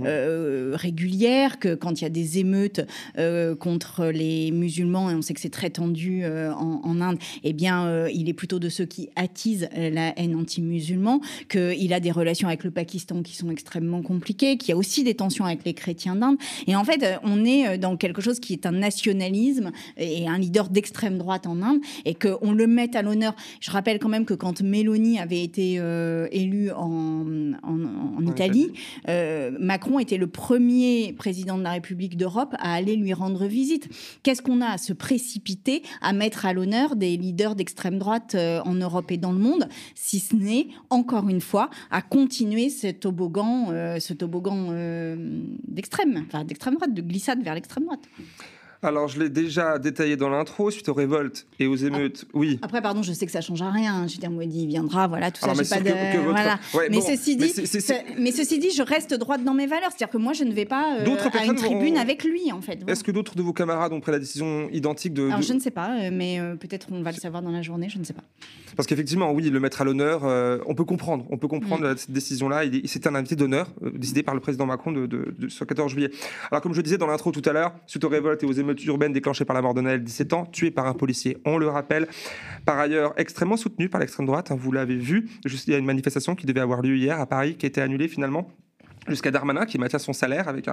régulière, que quand il y a des émeutes contre les musulmans, et on sait que c'est très tendu en, Inde, eh bien, il est plutôt de ceux qui attisent la haine anti-musulman, qu'il a des relations avec le Pakistan qui sont extrêmement compliquées qu'il y a aussi des tensions avec les chrétiens d'Inde. Et en fait, euh, on est euh, dans quelque chose qui est un nationalisme et un leader d'extrême droite en Inde et qu'on le mette à l'honneur. Je rappelle quand même que quand Mélanie avait été euh, élue en, en, Italie, Macron était le premier président de la République d'Europe à aller lui rendre visite. Qu'est-ce qu'on a à se précipiter à mettre à l'honneur des leaders d'extrême droite en Europe et dans le monde, si ce n'est, encore une fois, à continuer ce toboggan, ce toboggan euh, d'extrême, droite, de glissade vers l'extrême droite. Alors, je l'ai déjà détaillé dans l'intro, suite aux révoltes et aux émeutes. oui. Après, pardon, je sais que ça change à rien. Je veux dire, Modi viendra, voilà, tout ça. J'ai pas de. voilà. mais, ceci dit, mais, ceci dit, je reste droite dans mes valeurs. C'est-à-dire que moi, je ne vais pas euh, à une tribune avec lui, en fait. Est-ce que d'autres de vos camarades ont pris la décision identique de. Alors, je ne sais pas, euh, mais euh, peut-être on va le savoir dans la journée, je ne sais pas. Parce qu'effectivement, oui, le mettre à l'honneur, on peut comprendre. On peut comprendre mm. cette décision-là. C'était un invité d'honneur décidé par le président Macron de, de, de, ce 14 juillet. Alors, comme je disais dans l'intro tout à l'heure, suite aux révoltes et aux émeutes urbaine déclenchée par la mort de Naël, 17 ans, tué par un policier. On le rappelle. Par ailleurs, extrêmement soutenu par l'extrême droite, hein, vous l'avez vu. Juste, il y a une manifestation qui devait avoir lieu hier à Paris, qui a été annulée finalement jusqu'à Darmanin qui maintient son salaire avec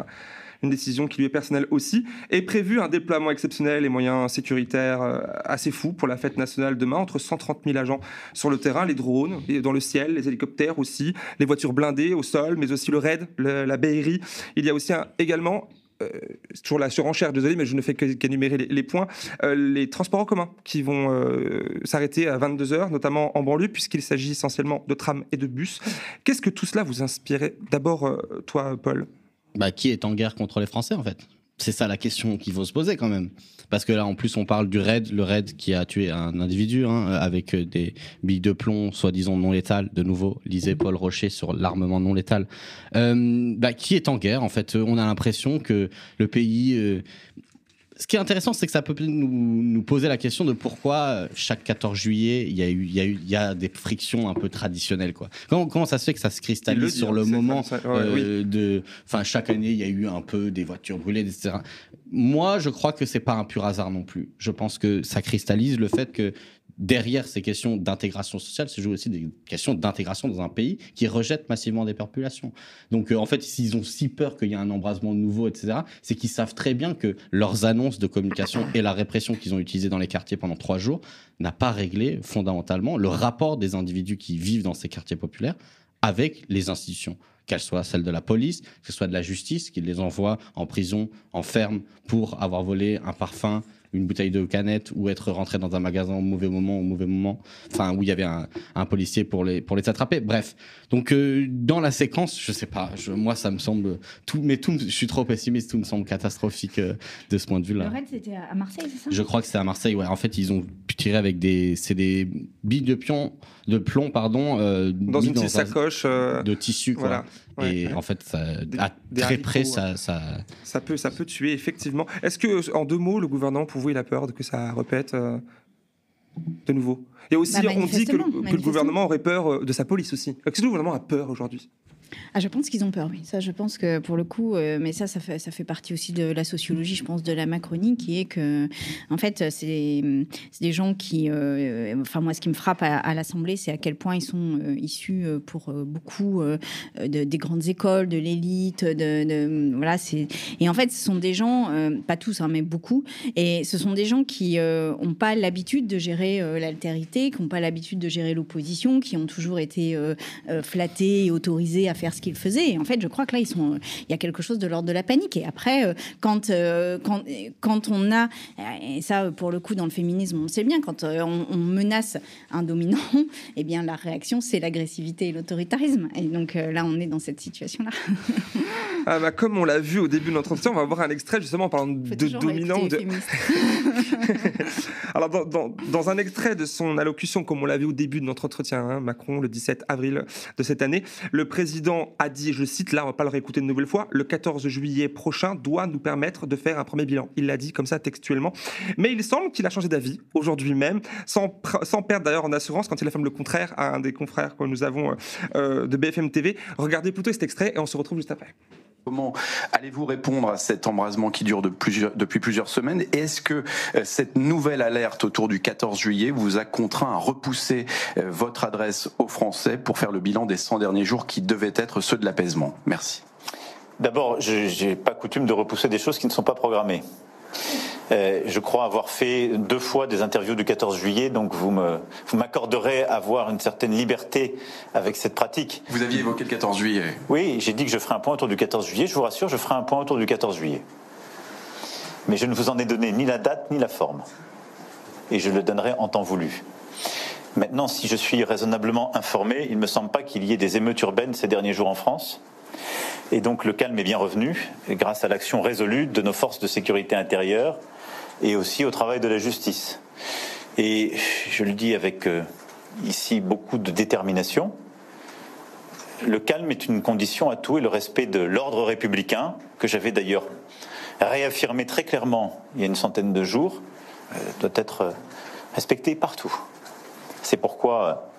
une décision qui lui est personnelle aussi, est prévu un déploiement exceptionnel et moyens sécuritaires euh, assez fous pour la fête nationale demain, entre 130 000 agents sur le terrain, les drones dans le ciel, les hélicoptères aussi, les voitures blindées au sol, mais aussi le raid, la BRI. Il y a aussi également euh, c'est toujours la surenchère, désolé, mais je ne fais qu'énumérer les, points, euh, les transports en commun qui vont euh, s'arrêter à 22h, notamment en banlieue, puisqu'il s'agit essentiellement de trams et de bus. Qu'est-ce que tout cela vous inspirait D'abord, toi, Paul bah, Qui est en guerre contre les Français, en fait? C'est ça la question qu'il faut se poser quand même. Parce que là, en plus, on parle du raid, le raid qui a tué un individu hein, avec des billes de plomb, soi-disant non létales. De nouveau, lisez Paul Rocher sur l'armement non létal. Euh, bah, qui est en guerre En fait, on a l'impression que le pays euh, ce qui est intéressant, c'est que ça peut nous, poser la question de pourquoi euh, chaque 14 juillet, il y a eu, il y a eu, il y a des frictions un peu traditionnelles, quoi. Comment, comment ça se fait que ça se cristallise sur le moment euh, de, enfin, chaque année, il y a eu un peu des voitures brûlées, etc. Moi, je crois que c'est pas un pur hasard non plus. Je pense que ça cristallise le fait que derrière ces questions d'intégration sociale se jouent aussi des questions d'intégration dans un pays qui rejette massivement des populations. Donc, euh, en fait, s'ils ont si peur qu'il y ait un embrasement nouveau, etc., c'est qu'ils savent très bien que leurs annonces de communication et la répression qu'ils ont utilisée dans les quartiers pendant trois jours n'a pas réglé fondamentalement le rapport des individus qui vivent dans ces quartiers populaires avec les institutions qu'elles soient celles de la police, que ce soit de la justice, qui les envoie en prison, en ferme, pour avoir volé un parfum, une bouteille de canette ou être rentré dans un magasin au mauvais moment, au mauvais moment, enfin où il y avait un, un policier pour les pour les attraper. Bref, donc euh, dans la séquence, je sais pas, je, moi ça me semble tout, mais tout, je suis trop pessimiste, tout me semble catastrophique euh, de ce point de vue-là. Le raid c'était à Marseille, c'est ça? Je crois que c'est à Marseille. Ouais, en fait ils ont pu tirer avec des, c'est des billes de pion, de plomb, pardon, euh, dans une petite sacoche de tissu, quoi. Voilà. Et en fait, ça, à très près, ça, ça, ça peut, ça peut tuer effectivement. Est-ce que en deux mots, le gouvernement pour vous il a peur que ça répète de nouveau? Et aussi, bah, on dit que, le, gouvernement aurait peur euh, de sa police aussi. Est-ce que le gouvernement a peur aujourd'hui? Ah, je pense qu'ils ont peur, oui. Ça, je pense que pour le coup, euh, mais ça, ça fait, ça fait partie aussi de la sociologie, je pense, de la Macronie, qui est que, en fait, c'est des gens qui, euh, enfin, moi, ce qui me frappe à, l'Assemblée, c'est à quel point ils sont euh, issus pour beaucoup de, des grandes écoles, de l'élite, de, voilà, c'est et en fait, ce sont des gens, pas tous, hein, mais beaucoup, et ce sont des gens qui n'ont pas l'habitude de gérer l'altérité, qui n'ont pas l'habitude de gérer l'opposition, qui ont toujours été flattés et autorisés à faire ce qu'ils faisaient. Et en fait, je crois que là, ils sont, il y a quelque chose de l'ordre de la panique. Et après, euh, quand, euh, quand, quand on a, et ça, pour le coup, dans le féminisme, on sait bien, quand euh, on, menace un dominant, (laughs) eh bien, la réaction, c'est l'agressivité et l'autoritarisme. Et donc là, on est dans cette situation-là. (laughs) ah bah, comme on l'a vu au début de notre entretien, on va voir un extrait justement en parlant de dominant. De... (laughs) Alors, dans, dans, dans, un extrait de son allocution, comme on l'a vu au début de notre entretien, hein, Macron, le 17 avril de cette année, le président a dit, je cite, là on va pas le réécouter une nouvelle fois, le 14 juillet prochain doit nous permettre de faire un premier bilan. Il l'a dit comme ça textuellement. Mais il semble qu'il a changé d'avis aujourd'hui même, sans, sans perdre d'ailleurs en assurance quand il affirme le contraire à un des confrères que nous avons euh, de BFM TV. Regardez plutôt cet extrait et on se retrouve juste après. Comment allez-vous répondre à cet embrasement qui dure depuis plusieurs semaines? Et est-ce que euh, cette nouvelle alerte autour du 14 juillet vous a contraint à repousser euh, votre adresse aux Français pour faire le bilan des 100 derniers jours qui devaient être ceux de l'apaisement? Merci. D'abord, je n'ai pas coutume de repousser des choses qui ne sont pas programmées. Euh, je crois avoir fait deux fois des interviews du 14 juillet, donc vous m'accorderez avoir une certaine liberté avec cette pratique. Vous aviez évoqué le 14 juillet. Oui, j'ai dit que je ferai un point autour du 14 juillet. Je vous rassure, je ferai un point autour du 14 juillet. Mais je ne vous en ai donné ni la date ni la forme. Et je le donnerai en temps voulu. Maintenant, si je suis raisonnablement informé, il ne me semble pas qu'il y ait des émeutes urbaines ces derniers jours en France. Et donc le calme est bien revenu grâce à l'action résolue de nos forces de sécurité intérieure et aussi au travail de la justice. Et je le dis avec euh, ici beaucoup de détermination, le calme est une condition à tout et le respect de l'ordre républicain, que j'avais d'ailleurs réaffirmé très clairement il y a une centaine de jours, euh, doit être respecté partout. C'est pourquoi,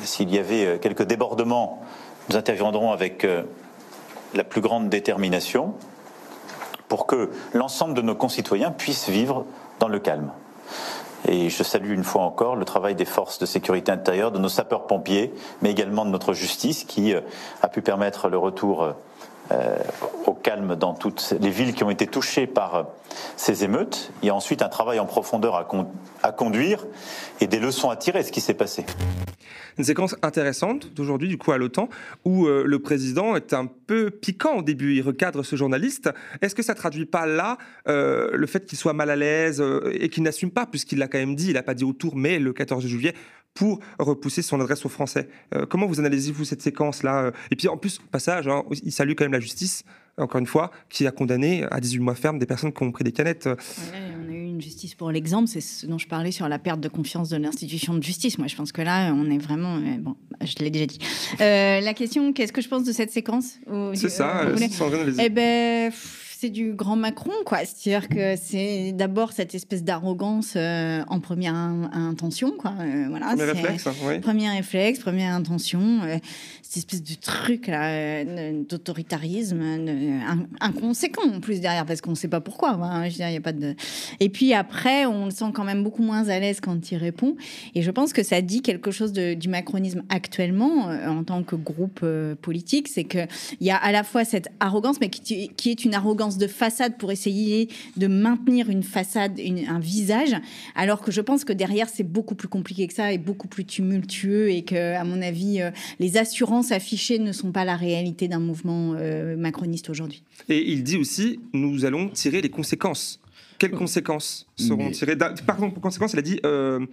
euh, s'il y avait quelques débordements, nous interviendrons avec la plus grande détermination pour que l'ensemble de nos concitoyens puissent vivre dans le calme. Et je salue une fois encore le travail des forces de sécurité intérieure, de nos sapeurs-pompiers, mais également de notre justice qui euh, a pu permettre le retour euh, calme dans toutes les villes qui ont été touchées par euh, ces émeutes. Il y a ensuite un travail en profondeur à, conduire et des leçons à tirer de ce qui s'est passé. Une séquence intéressante d'aujourd'hui, du coup, à l'OTAN, où euh, le président est un peu piquant au début. Il recadre ce journaliste. Est-ce que ça traduit pas là euh, le fait qu'il soit mal à l'aise et qu'il n'assume pas, puisqu'il l'a quand même dit, il n'a pas dit autour, mais le 14 juillet, pour repousser son adresse aux Français. comment vous analysez-vous cette séquence-là? Et puis en plus, passage, hein, il salue quand même la justice encore une fois, qui a condamné à 18 mois ferme des personnes qui ont pris des canettes. on a eu une justice pour l'exemple, c'est ce dont je parlais sur la perte de confiance de l'institution de justice. Moi, je pense que là, on est vraiment. Euh, bon, je l'ai déjà dit. Euh, la question, qu'est-ce que je pense de cette séquence C'est ça, euh, sans Eh ben c'est du grand Macron, quoi. C'est-à-dire que c'est d'abord cette espèce d'arrogance euh, en première intention, quoi. Euh, voilà, premier réflexe, oui. Premier réflexe, première intention, euh, espèce de truc là, d'autoritarisme inconséquent en plus derrière, parce qu'on ne sait pas pourquoi. Hein, je veux y a pas de. Et puis après, on le sent quand même beaucoup moins à l'aise quand il répond. Et je pense que ça dit quelque chose du macronisme actuellement en tant que groupe politique, c'est que il y a à la fois cette arrogance, mais qui, qui est une arrogance de façade pour essayer de maintenir une façade, un visage, alors que je pense que derrière c'est beaucoup plus compliqué que ça et beaucoup plus tumultueux et que, à mon avis, euh, les assurances affichées ne sont pas la réalité d'un mouvement euh, macroniste aujourd'hui. Et il dit aussi, nous allons tirer les conséquences. Quelles conséquences seront tirées Pardon, pour conséquence, il a dit euh,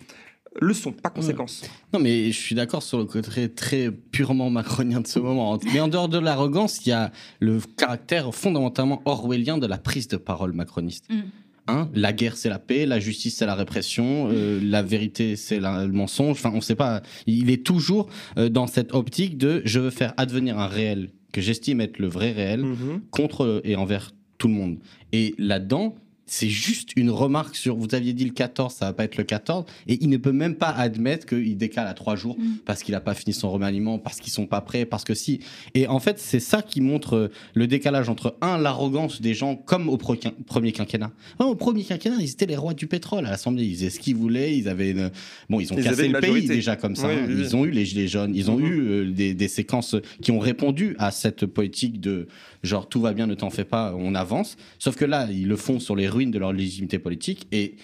leçon, pas conséquence. Non, mais je suis d'accord sur le côté très purement macronien de ce moment. Mais en dehors de l'arrogance, il y a le caractère fondamentalement orwellien de la prise de parole macroniste. Mm. Hein la guerre, c'est la paix, la justice, c'est la répression, euh, la vérité, c'est le mensonge. Enfin, on ne sait pas. Il est toujours euh, dans cette optique de je veux faire advenir un réel que j'estime être le vrai réel mm-hmm. contre et envers tout le monde. Et là-dedans, c'est juste une remarque sur vous aviez dit le 14, ça va pas être le 14, et il ne peut même pas admettre qu'il décale à trois jours mm. parce qu'il n'a pas fini son remaniement, parce qu'ils sont pas prêts, parce que si. Et en fait, c'est ça qui montre euh, le décalage entre un l'arrogance des gens comme au premier quinquennat. au premier quinquennat, ils étaient les rois du pétrole à l'Assemblée, ils faisaient ce qu'ils voulaient, ils avaient une... bon, ils ont cassé le pays déjà comme ça, hein. ils ont eu les gilets jaunes, ils ont mm-hmm. eu euh, des, des séquences qui ont répondu à cette politique de genre tout va bien, ne t'en fais pas, on avance. Sauf que là, ils le font sur les de leur légitimité politique et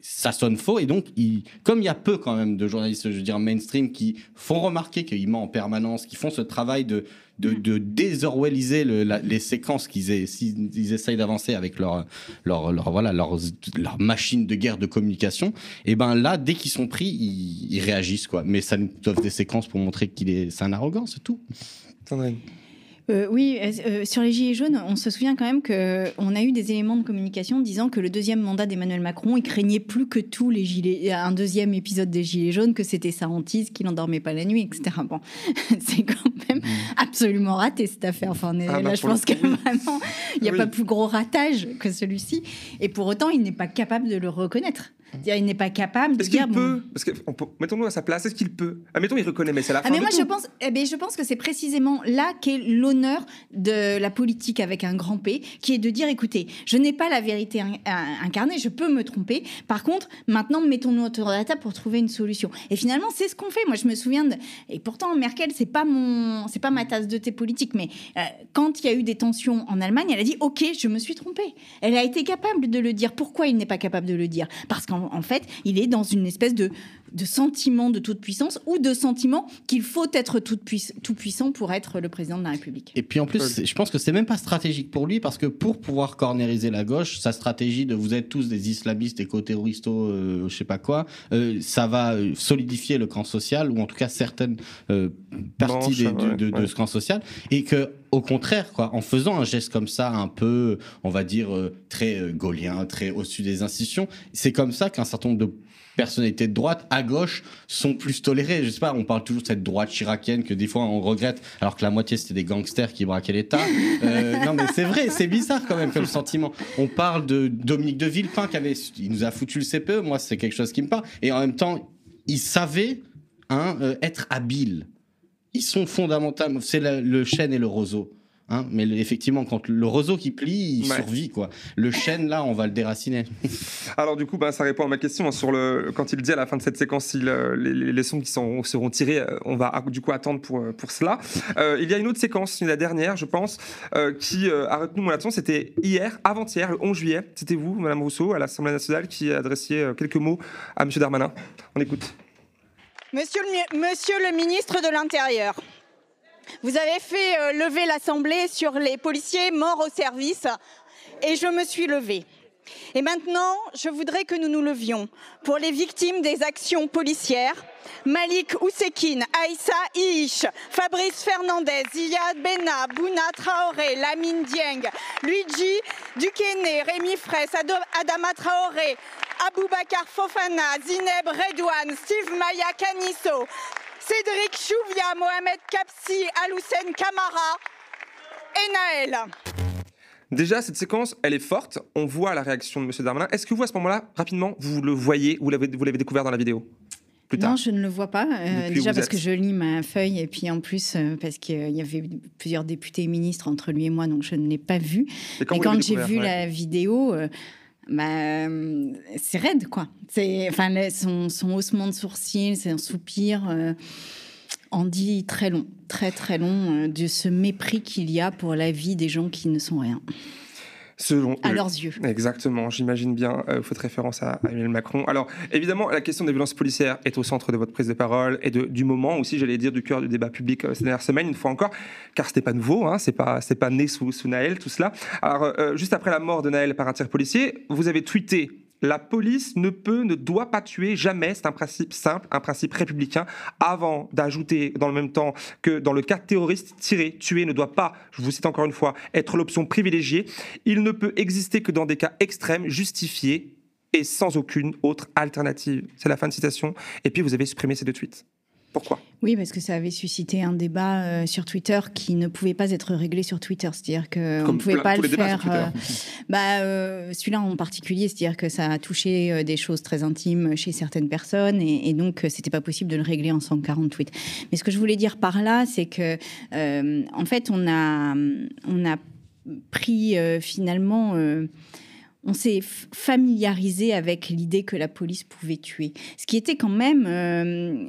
ça sonne faux. Et donc comme il y a peu quand même de journalistes je veux dire mainstream qui font remarquer qu'ils mentent en permanence qui font ce travail de de, désorwelliser les séquences qu'ils ils essayent d'avancer avec leur, leur, voilà leur, machine de guerre de communication et ben là dès qu'ils sont pris ils, réagissent quoi. Mais ça nous offre des séquences pour montrer qu'il est c'est un arrogant c'est tout euh, oui, euh, euh, sur les Gilets jaunes, on se souvient quand même qu'on a eu des éléments de communication disant que le deuxième mandat d'Emmanuel Macron, il craignait plus que tout les gilets, un deuxième épisode des Gilets jaunes, que c'était sa hantise, qu'il n'endormait pas la nuit, etc. Bon, (laughs) c'est quand même mmh. absolument raté cette affaire. Enfin, ah, là, bah, je pense que vraiment, il n'y a pas plus gros ratage que celui-ci. Et pour autant, il n'est pas capable de le reconnaître. Il n'est pas capable de Est-ce qu'il peut Parce que mettons-nous à sa place. Est-ce qu'il peut Admettons, il reconnaît, mais c'est la ah, fin. mais moi, je pense, eh bien, je pense que c'est précisément là qu'est l'honneur de la politique avec un grand P, qui est de dire écoutez, je n'ai pas la vérité incarnée, je peux me tromper. Par contre, maintenant, mettons-nous autour de la table pour trouver une solution. Et finalement, c'est ce qu'on fait. Moi, je me souviens de. Et pourtant, Merkel, c'est pas mon, c'est pas ma tasse de thé politique, mais euh, quand il y a eu des tensions en Allemagne, elle a dit ok, je me suis trompée. Elle a été capable de le dire. Pourquoi il n'est pas capable de le dire? Parce qu'en en, fait, il est dans une espèce de, de sentiment de toute puissance ou de sentiment qu'il faut être tout, tout, puissant pour être le président de la République. Et puis en plus, je pense que c'est même pas stratégique pour lui parce que pour pouvoir cornériser la gauche, sa stratégie de vous êtes tous des islamistes, éco-terroristes, euh, je sais pas quoi, euh, ça va euh, solidifier le camp social ou en tout cas certaines euh, parties de, ce camp social et que au contraire, quoi, en faisant un geste comme ça, un peu, on va dire, très gaulien, très au-dessus des institutions, c'est comme ça qu'un certain nombre de personnalités de droite à gauche sont plus tolérées. Je sais pas, on parle toujours de cette droite chiracienne que des fois on regrette, alors que la moitié c'était des gangsters qui braquaient l'État. (laughs) Euh, non mais c'est vrai, c'est bizarre quand même comme sentiment. On parle de Dominique de Villepin qui avait, il nous a foutu le CPE. Moi c'est quelque chose qui me parle. Et en même temps, il savait hein, euh, être habile. Ils sont fondamentaux. C'est le chêne et le roseau. Hein, mais effectivement, quand le roseau qui plie, il Ouais. survit quoi. Le chêne là, on va le déraciner. (laughs) Alors du coup, bah, ça répond à ma question hein, sur le quand il dit à la fin de cette séquence le- les, les leçons qui sont, seront tirées, euh, on va ah, du coup attendre pour euh, pour cela. Euh, il y a une autre séquence, la dernière, je pense, euh, qui euh, a retenu mon attention. C'était hier, avant-hier, le 11 juillet. C'était vous, Madame Rousseau, à l'Assemblée nationale, qui adressiez euh, quelques mots à Monsieur Darmanin. On écoute. Monsieur le, monsieur le ministre de l'Intérieur, vous avez fait euh, lever l'Assemblée sur les policiers morts au service et je me suis levée. Et maintenant, je voudrais que nous nous levions pour les victimes des actions policières. Malik Oussekine, Aïssa Iish, Fabrice Fernandez, Ziyad Bena, Bouna Traoré, Lamine Dieng, Luigi Dukene, Rémi Fraisse, Adama Traoré, Aboubacar Fofana, Zineb Redouane, Steve Maya Canisso, Cédric Chouvia, Mohamed Kapsi, Aloussen Kamara et Naël. Déjà, cette séquence, elle est forte. On voit la réaction de Monsieur Darmanin. Est-ce que vous, à ce moment-là, rapidement, vous le voyez, vous l'avez vous l'avez découvert dans la vidéo plus tard? Non, je ne le vois pas. euh, déjà parce êtes que je lis ma feuille et puis en plus euh, parce qu'il y avait plusieurs députés et ministres entre lui et moi, donc je ne l'ai pas vu. Et quand j'ai vu ouais. la vidéo, euh, bah, euh, c'est raide, quoi. Enfin, son, son haussement de sourcils, c'est un soupir. euh, en dit très long, très très long, euh, de ce mépris qu'il y a pour la vie des gens qui ne sont rien, Selon à eux. leurs yeux. Exactement, j'imagine bien. Euh, vous faites référence à, à Emmanuel Macron. Alors, évidemment, la question des violences policières est au centre de votre prise de parole et de, du moment aussi, j'allais dire, du cœur du débat public euh, ces dernières semaines, une fois encore, car c'était pas nouveau, hein, c'est pas, c'est pas né sous, sous Naël, tout cela. Alors, euh, juste après la mort de Naël par un tir policier, vous avez tweeté. La police ne peut, ne doit pas tuer jamais. C'est un principe simple, un principe républicain. Avant d'ajouter dans le même temps que dans le cas terroriste, tirer, tuer ne doit pas, je vous cite encore une fois, être l'option privilégiée. Il ne peut exister que dans des cas extrêmes, justifiés et sans aucune autre alternative. C'est la fin de citation. Et puis vous avez supprimé ces deux tweets. Pourquoi? Oui, parce que ça avait suscité un débat euh, sur Twitter qui ne pouvait pas être réglé sur Twitter. C'est-à-dire qu'on ne pouvait plein- pas le faire. Euh, bah, euh, celui-là en particulier, c'est-à-dire que ça a touché des choses très intimes chez certaines personnes et, et donc c'était pas possible de le régler en 140 tweets. Mais ce que je voulais dire par là, c'est que en fait, on a, on a pris finalement. on s'est familiarisé avec l'idée que la police pouvait tuer. Ce qui était quand même euh,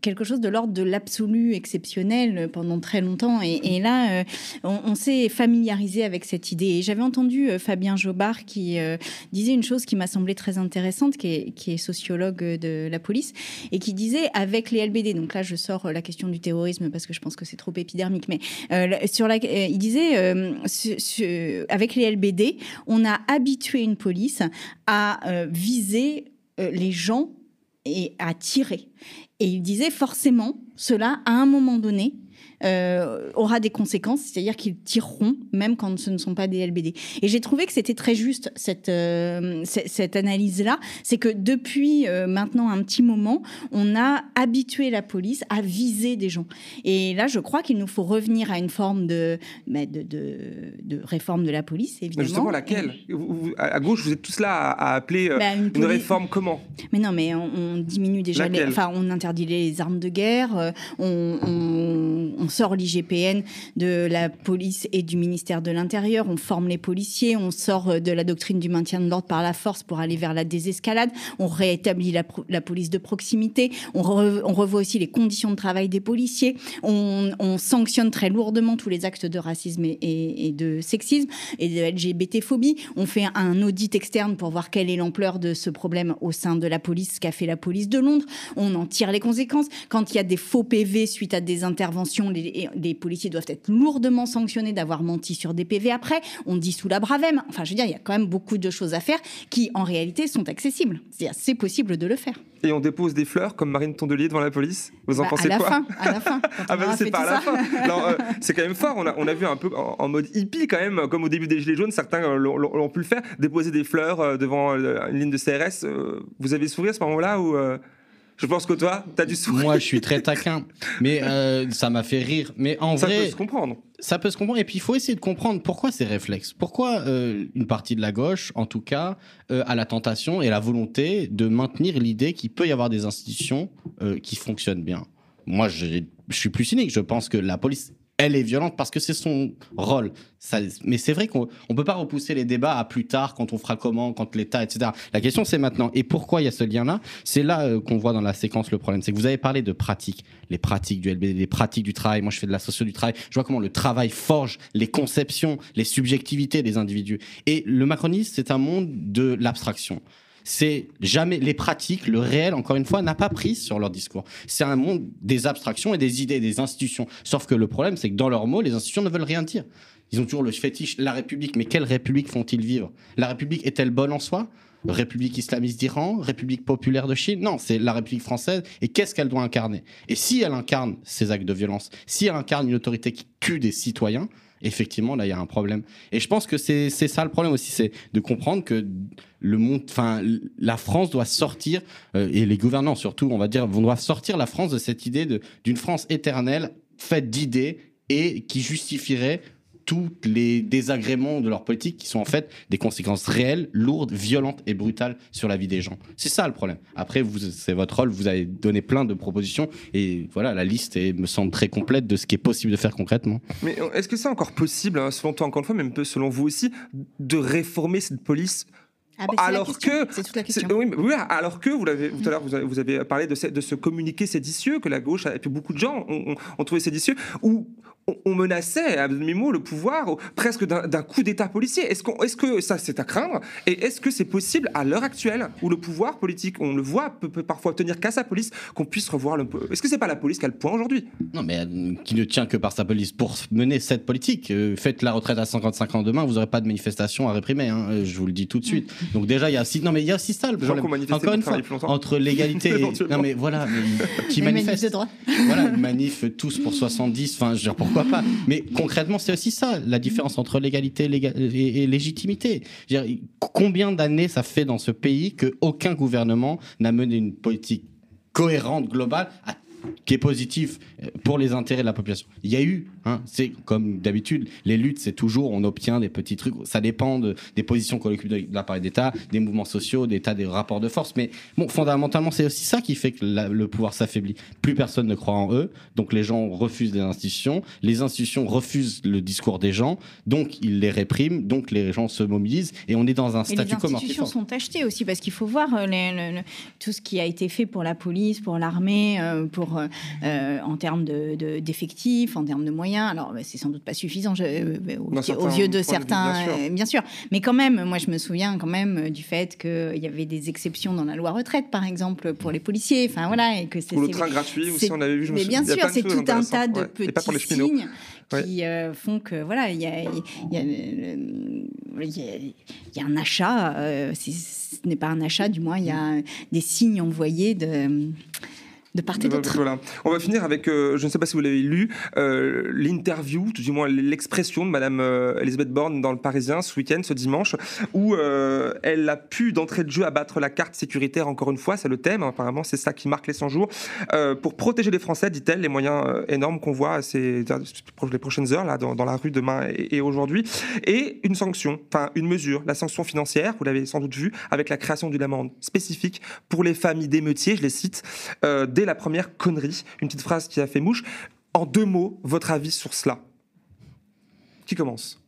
quelque chose de l'ordre de l'absolu exceptionnel pendant très longtemps. Et, là, euh, on, s'est familiarisé avec cette idée. Et j'avais entendu euh, Fabien Jobard qui euh, disait une chose qui m'a semblé très intéressante, qui est, sociologue de la police, et qui disait avec les LBD, donc là je sors euh, la question du terrorisme parce que je pense que c'est trop épidermique, mais euh, sur euh, il disait euh, avec les LBD, on a habitué une police à euh, viser euh, les gens et à tirer. Et il disait forcément, cela, à un moment donné, euh, aura des conséquences, c'est-à-dire qu'ils tireront même quand ce ne sont pas des LBD. Et j'ai trouvé que c'était très juste cette, euh, cette, analyse-là. C'est que depuis euh, maintenant un petit moment, on a habitué la police à viser des gens. Et là, je crois qu'il nous faut revenir à une forme de, bah, de, de, de réforme de la police, évidemment. Justement, laquelle? Vous- vous- À gauche, vous êtes tous là à, à appeler Bah, une réforme comment? Mais non, mais on, on diminue déjà, les, enfin, on interdit les armes de guerre, on, on- on sort l'IGPN de la police et du ministère de l'Intérieur, on forme les policiers, on sort euh, de la doctrine du maintien de l'ordre par la force pour aller vers la désescalade, on réétablit la, police de proximité, on, re- on revoit aussi les conditions de travail des policiers, on, on sanctionne très lourdement tous les actes de racisme et, et- et de sexisme et de LGBT-phobie. On fait un audit externe pour voir quelle est l'ampleur de ce problème au sein de la police, ce qu'a fait la police de Londres. On en tire les conséquences. Quand il y a des faux PV suite à des interventions, les, les policiers doivent être lourdement sanctionnés d'avoir menti sur des PV après. On dissout la Bravem. Enfin, je veux dire, il y a quand même beaucoup de choses à faire qui, en réalité, sont accessibles. C'est-à-dire, c'est possible de le faire. Et on dépose des fleurs comme Marine Tondelier devant la police? Vous en Bah, pensez à quoi? fin, à la fin. (laughs) Ah bah c'est pas à la fin. Euh, c'est quand même fort. On a, on a vu un peu en, en mode hippie quand même, comme au début des Gilets jaunes, certains euh, l'ont- pu le faire, déposer des fleurs euh, devant une ligne de CRS. vous avez souri à ce moment-là ou Je pense que toi, t'as du sourire. Moi, je suis très taquin, mais euh, ça m'a fait rire. Mais en Ça vrai, peut se comprendre. ça peut se comprendre. Et puis, il faut essayer de comprendre pourquoi ces réflexes. Pourquoi euh, une partie de la gauche, en tout cas, euh, a la tentation et la volonté de maintenir l'idée qu'il peut y avoir des institutions qui fonctionnent bien. Moi, je suis plus cynique. Je pense que la police elle est violente parce que c'est son rôle. Mais c'est vrai qu'on ne peut pas repousser les débats à plus tard, quand on fera comment, quand l'État, etc. La question, c'est maintenant. Et pourquoi il y a ce lien-là? C'est là, euh, qu'on voit dans la séquence le problème. C'est que vous avez parlé de pratiques, les pratiques du LBD, les pratiques du travail. Moi, je fais de la socio du travail. Je vois comment le travail forge les conceptions, les subjectivités des individus. Et le macronisme, c'est un monde de l'abstraction c'est jamais les pratiques, le réel, encore une fois, n'a pas prise sur leur discours. C'est un monde des abstractions et des idées, des institutions. Sauf que le problème, c'est que dans leurs mots, les institutions ne veulent rien dire. Ils ont toujours le fétiche, la République. Mais quelle République font-ils vivre? La République est-elle bonne en soi? République islamiste d'Iran, République populaire de Chine? Non, c'est la République française. Et qu'est-ce qu'elle doit incarner? Et si elle incarne ces actes de violence, si elle incarne une autorité qui tue des citoyens, effectivement, là, il y a un problème. Et je pense que c'est ça le problème aussi, c'est de comprendre que le monde, enfin, la France doit sortir, euh, et les gouvernants surtout, on va dire, vont doivent sortir la France de cette idée d'une France éternelle, faite d'idées, et qui justifierait tous les désagréments de leur politique qui sont en fait des conséquences réelles, lourdes, violentes et brutales sur la vie des gens. C'est ça le problème. Après, c'est votre rôle, vous avez donné plein de propositions et voilà, la liste me semble très complète de ce qui est possible de faire concrètement. Mais est-ce que c'est encore possible, hein, selon toi encore une fois, mais un peu selon vous aussi, de réformer cette police ah ben, alors que c'est toute la question. Oui, alors que vous l'avez tout à l'heure vous, avez parlé de ce, de ce communiqué séditieux que la gauche et puis beaucoup de gens ont, ont trouvé séditieux où on menaçait à demi-mot le pouvoir presque d'un coup d'État policier. Est-ce est que ça c'est à craindre? Et est-ce que c'est possible à l'heure actuelle où le pouvoir politique, on le voit, peut, parfois tenir qu'à sa police, qu'on puisse revoir le. Est-ce que c'est pas la police qui a le point aujourd'hui? Non, mais euh, qui ne tient que par sa police pour mener cette politique. Euh, faites la retraite à 55 ans demain, vous n'aurez pas de manifestation à réprimer. Hein, euh, je vous le dis tout de suite. Donc déjà il y a aussi non mais il y a aussi ça le problème. Encore une fois entre l'égalité (laughs) et... non mais voilà qui manifeste. Voilà une manif tous pour 70. Enfin je veux dire pourquoi Mais concrètement, c'est aussi ça, la différence entre légalité et, légitimité. combien d'années ça fait dans ce pays qu'aucun gouvernement n'a mené une politique cohérente, globale, à qui est positif pour les intérêts de la population. Il y a eu, hein, c'est comme d'habitude, les luttes, c'est toujours, on obtient des petits trucs, ça dépend des positions collectives. De l'appareil d'État, des mouvements sociaux, des rapports de force, mais bon, fondamentalement, c'est aussi ça qui fait que le pouvoir s'affaiblit. Plus personne ne croit en eux, donc les gens refusent les institutions, les institutions refusent le discours des gens, donc ils les répriment, donc les gens se mobilisent, et on est dans un statut commun. Les institutions sont achetées aussi, parce qu'il faut voir euh, tout ce qui a été fait pour la police, pour l'armée, euh, pour euh, euh, en termes d'effectifs, de, en termes de moyens. Alors, bah, c'est sans doute pas suffisant euh, aux, yeux de certains, bien sûr. Mais quand même, moi, je me souviens quand même du fait qu'il y avait des exceptions dans la loi retraite, par exemple, pour les policiers. Enfin, voilà. Et que pour le train gratuit aussi, on avait vu. Je mais bien sûr, c'est tout un tas de petits signes qui font que voilà, il y a, un achat. ce n'est pas un achat, du moins il y a des signes envoyés de de part et d'autre. Voilà. On va finir avec, euh, je ne sais pas si vous l'avez lu, euh, l'interview, tout du moins l'expression de Madame euh, Elisabeth Borne dans le Parisien ce week-end, ce dimanche, où elle a pu d'entrée de jeu abattre la carte sécuritaire encore une fois, c'est le thème, hein, apparemment c'est ça qui marque les 100 jours, pour protéger les Français, dit-elle, les moyens énormes qu'on voit ces les prochaines heures là dans, la rue demain et, et aujourd'hui, et une sanction, enfin une mesure, la sanction financière, vous l'avez sans doute vu, avec la création d'une amende spécifique pour les familles d'émeutiers, je les cite la première connerie. Une petite phrase qui a fait mouche. En deux mots, votre avis sur cela? Qui commence?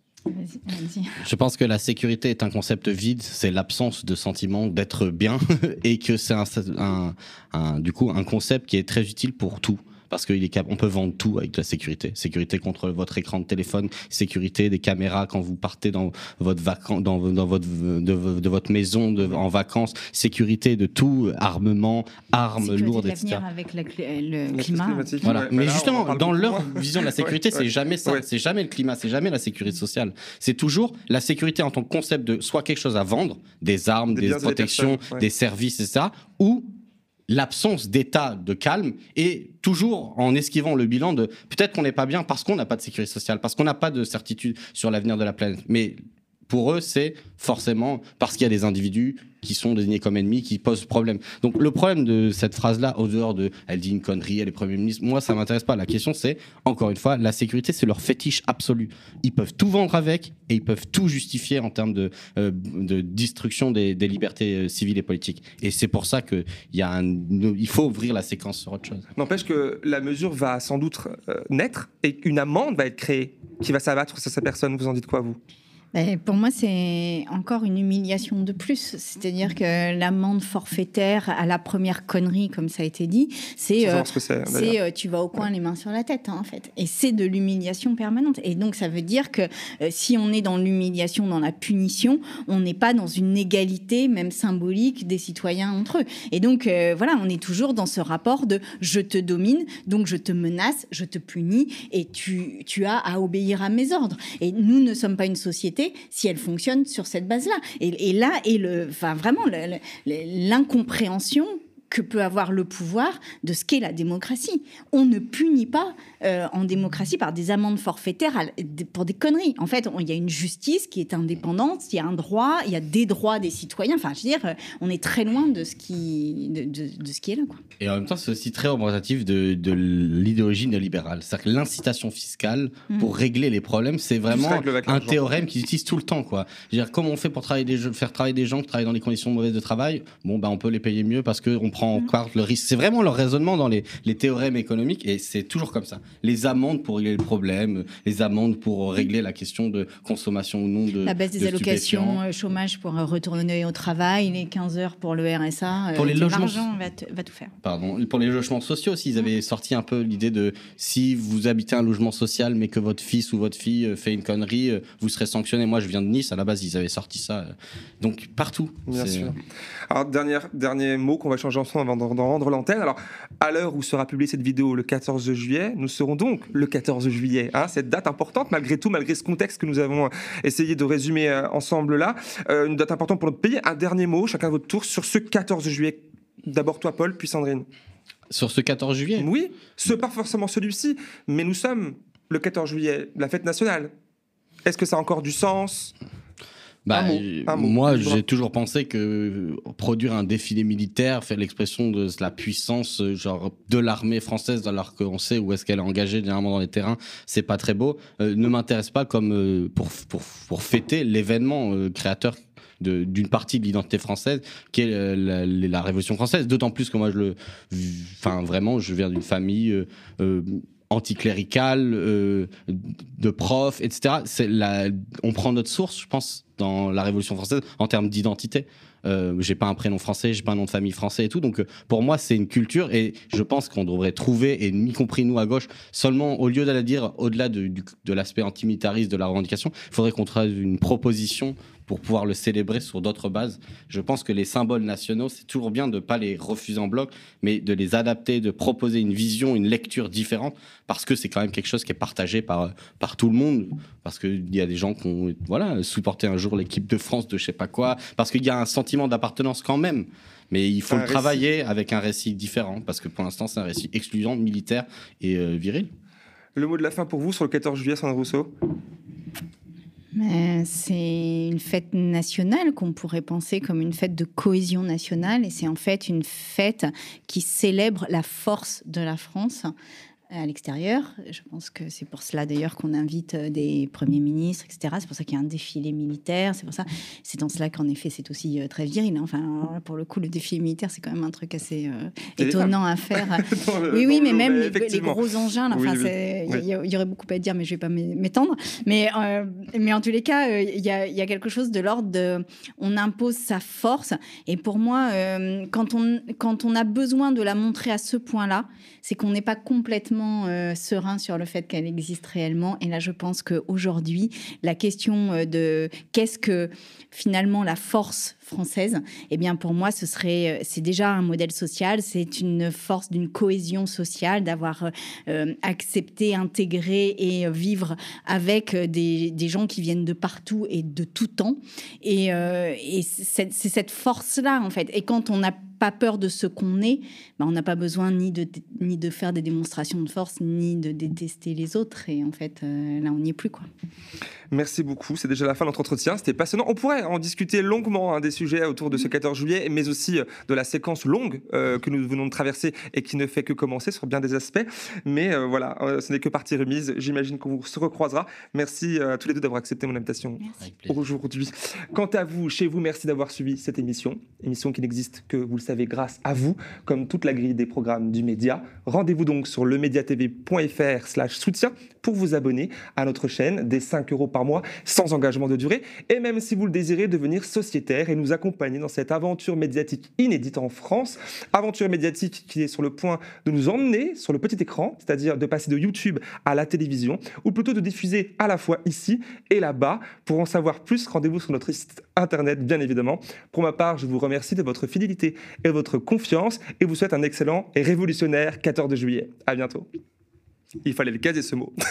Je pense que la sécurité est un concept vide, c'est l'absence de sentiment d'être bien (laughs) et que c'est un, du coup un concept qui est très utile pour tout parce qu'on peut vendre tout avec de la sécurité. Sécurité contre votre écran de téléphone, sécurité des caméras quand vous partez dans votre vacances, dans, votre de, votre maison en vacances, sécurité de tout, armement, armes lourdes, etc. avec le, le climat. Voilà. Mais justement, dans leur (laughs) vision de la sécurité, c'est jamais ça. C'est jamais le climat, c'est jamais la sécurité sociale. C'est toujours la sécurité en tant que concept de soit quelque chose à vendre, des armes, des, protections, des services, etc. Ou l'absence d'état de calme et toujours en esquivant le bilan de peut-être qu'on n'est pas bien parce qu'on n'a pas de sécurité sociale, parce qu'on n'a pas de certitude sur l'avenir de la planète. Mais pour eux, c'est forcément parce qu'il y a des individus qui sont désignés comme ennemis, qui posent problème. Donc le problème de cette phrase-là, au dehors de elle dit une connerie, elle est Premier ministre, moi ça m'intéresse pas. La question c'est, encore une fois, la sécurité c'est leur fétiche absolu. Ils peuvent tout vendre avec et ils peuvent tout justifier en termes de, euh, de destruction des, libertés euh, civiles et politiques. Et c'est pour ça qu'il il faut ouvrir la séquence sur autre chose. N'empêche que la mesure va sans doute euh, naître et une amende va être créée qui va s'abattre sur sa personne. Vous en dites quoi, vous? Ben, pour moi, c'est encore une humiliation de plus. C'est-à-dire que l'amende forfaitaire à la première connerie, comme ça a été dit, c'est euh, euh, tu vas au coin les mains sur la tête, hein, en fait. Et c'est de l'humiliation permanente. Et donc, ça veut dire que euh, si on est dans l'humiliation, dans la punition, on n'est pas dans une égalité, même symbolique, des citoyens entre eux. Et donc, voilà, on est toujours dans ce rapport de je te domine, donc je te menace, je te punis, et tu, tu as à obéir à mes ordres. Et nous ne sommes pas une société si elle fonctionne sur cette base-là. Et, et là est le, enfin vraiment l'incompréhension que peut avoir le pouvoir de ce qu'est la démocratie. On ne punit pas euh, en démocratie par des amendes forfaitaires à- pour des conneries. En fait, il y a une justice qui est indépendante, il y a un droit, il y a des droits des citoyens. Enfin, je veux dire, euh, on est très loin de ce qui, de, de- de ce qui est là. Quoi. Et en même temps, c'est aussi très représentatif de, de l'idéologie néolibérale. C'est-à-dire que l'incitation fiscale Mm. pour régler les problèmes, c'est vraiment un théorème qu'ils utilisent tout le temps. Quoi. Je veux dire, comment on fait pour travailler des, gens- faire travailler des gens qui travaillent dans des conditions mauvaises de travail Bon, ben, on peut les payer mieux parce qu'on prend en compte le risque. C'est vraiment leur raisonnement dans les, les théorèmes économiques et c'est toujours comme ça. Les amendes pour régler le problème, les amendes pour régler la question de consommation ou non de La baisse des de allocations euh, chômage pour euh, retourner au travail, les 15 heures pour le RSA. euh, Pour les logements- L'argent va, va tout faire. Pardon. Pour les logements sociaux aussi, ils avaient sorti un peu l'idée de si vous habitez un logement social mais que votre fils ou votre fille euh, fait une connerie, euh, vous serez sanctionné. Moi, je viens de Nice, à la base, ils avaient sorti ça. euh. Donc, partout. Bien C'est- sûr. Alors, dernier, dernier mot qu'on va changer avant d'en d'en rendre l'antenne. Alors, à l'heure où sera publiée cette vidéo, le 14 juillet, nous serons donc le 14 juillet. hein, cette date importante, malgré tout, malgré ce contexte que nous avons euh, essayé de résumer euh, ensemble là. Euh, une date importante pour notre pays. Un dernier mot, chacun à votre tour, sur ce 14 juillet. D'abord toi, Paul, puis Sandrine. Sur ce 14 juillet? Oui, ce pas forcément celui-ci, mais nous sommes le 14 juillet, la fête nationale. Est-ce que ça a encore du sens? Bah, Un mot, un mot. moi, j'ai toujours pensé que euh, produire un défilé militaire, faire l'expression de la puissance euh, genre de l'armée française, alors qu'on sait où est-ce qu'elle est engagée généralement dans les terrains, c'est pas très beau. euh, ne m'intéresse pas comme euh, pour, pour pour fêter l'événement euh, créateur d'une partie de l'identité française qui est la, la- la Révolution française. D'autant plus que moi, je le, enfin vraiment, je viens d'une famille. euh, anticléricale, euh, de profs, etc. La, on prend notre source, je pense, dans la Révolution française en termes d'identité. Euh, j'ai pas un prénom français, j'ai pas un nom de famille français et tout. Donc euh, pour moi, c'est une culture et je pense qu'on devrait trouver, et y compris nous à gauche, seulement au lieu d'aller dire au-delà de, de l'aspect antimilitariste de la revendication, il faudrait qu'on trouve une proposition pour pouvoir le célébrer sur d'autres bases. Je pense que les symboles nationaux, c'est toujours bien de pas les refuser en bloc, mais de les adapter, de proposer une vision, une lecture différente, parce que c'est quand même quelque chose qui est partagé par, par tout le monde, parce qu'il y a des gens qui ont voilà, supporté un jour l'équipe de France de je sais pas quoi, parce qu'il y a un sentiment d'appartenance quand même. Mais il faut le récit. travailler avec un récit différent, parce que pour l'instant, c'est un récit excluant, militaire et euh, viril. Le mot de la fin pour vous sur le 14 juillet, Sandrine Rousseau? C'est une fête nationale qu'on pourrait penser comme une fête de cohésion nationale. Et c'est en fait une fête qui célèbre la force de la France à l'extérieur. Je pense que c'est pour cela d'ailleurs qu'on invite euh, des premiers ministres, etc. C'est pour ça qu'il y a un défilé militaire. C'est pour ça, c'est dans cela qu'en effet c'est aussi euh, très viril. hein. Enfin, pour le coup, le défilé militaire c'est quand même un truc assez euh, étonnant à faire. (laughs) Le- Oui, oui, mais même les, gros engins, là, Oui, enfin, oui. c'est- il Oui. y, aurait beaucoup à dire, mais je vais pas m'é- m'étendre. Mais, euh, mais en tous les cas, il y, a, il y a quelque chose de l'ordre de, on impose sa force. Et pour moi, euh, quand on quand on a besoin de la montrer à ce point-là, c'est qu'on n'est pas complètement euh, serein sur le fait qu'elle existe réellement. Et là, je pense qu'aujourd'hui, la question euh, de qu'est-ce que finalement la force française, eh bien pour moi, ce serait, euh, c'est déjà un modèle social, c'est une force d'une cohésion sociale, d'avoir euh, euh, accepté, intégré et vivre avec des, gens qui viennent de partout et de tout temps. Et, c'est cette force-là, en fait. Et quand on n'a pas peur de ce qu'on est, ben, on n'a pas besoin ni de, ni de faire des démonstrations de force, ni de détester les autres. Et en fait, là, on n'y est plus. Quoi. Merci beaucoup. C'est déjà la fin de notre entretien. C'était passionnant. On pourrait en discuter longuement hein, sujets autour de ce 14 juillet, mais aussi euh, de la séquence longue euh, que nous venons de traverser et qui ne fait que commencer sur bien des aspects. Mais voilà, ce n'est que partie remise. J'imagine qu'on se recroisera. Merci à tous les deux d'avoir accepté mon invitation aujourd'hui. Quant à vous, chez vous, merci d'avoir suivi cette émission. Émission qui n'existe que, vous le savez, grâce à vous, comme toute la grille des programmes du média. Rendez-vous donc sur lemediatv.fr slash soutien pour vous abonner à notre chaîne des 5 euros par mois sans engagement de durée. Et même si vous le désirez, devenir sociétaire et nous accompagner dans cette aventure médiatique inédite en France. Aventure médiatique qui est sur le point de nous emmener sur le petit écran, c'est-à-dire de passer de YouTube à la télévision, ou plutôt de diffuser à la fois ici et là-bas. Pour en savoir plus, rendez-vous sur notre site internet, bien évidemment. Pour ma part, je vous remercie de votre fidélité et de votre confiance et vous souhaite un excellent et révolutionnaire 14 juillet. À bientôt. Il fallait le caser ce mot. (laughs)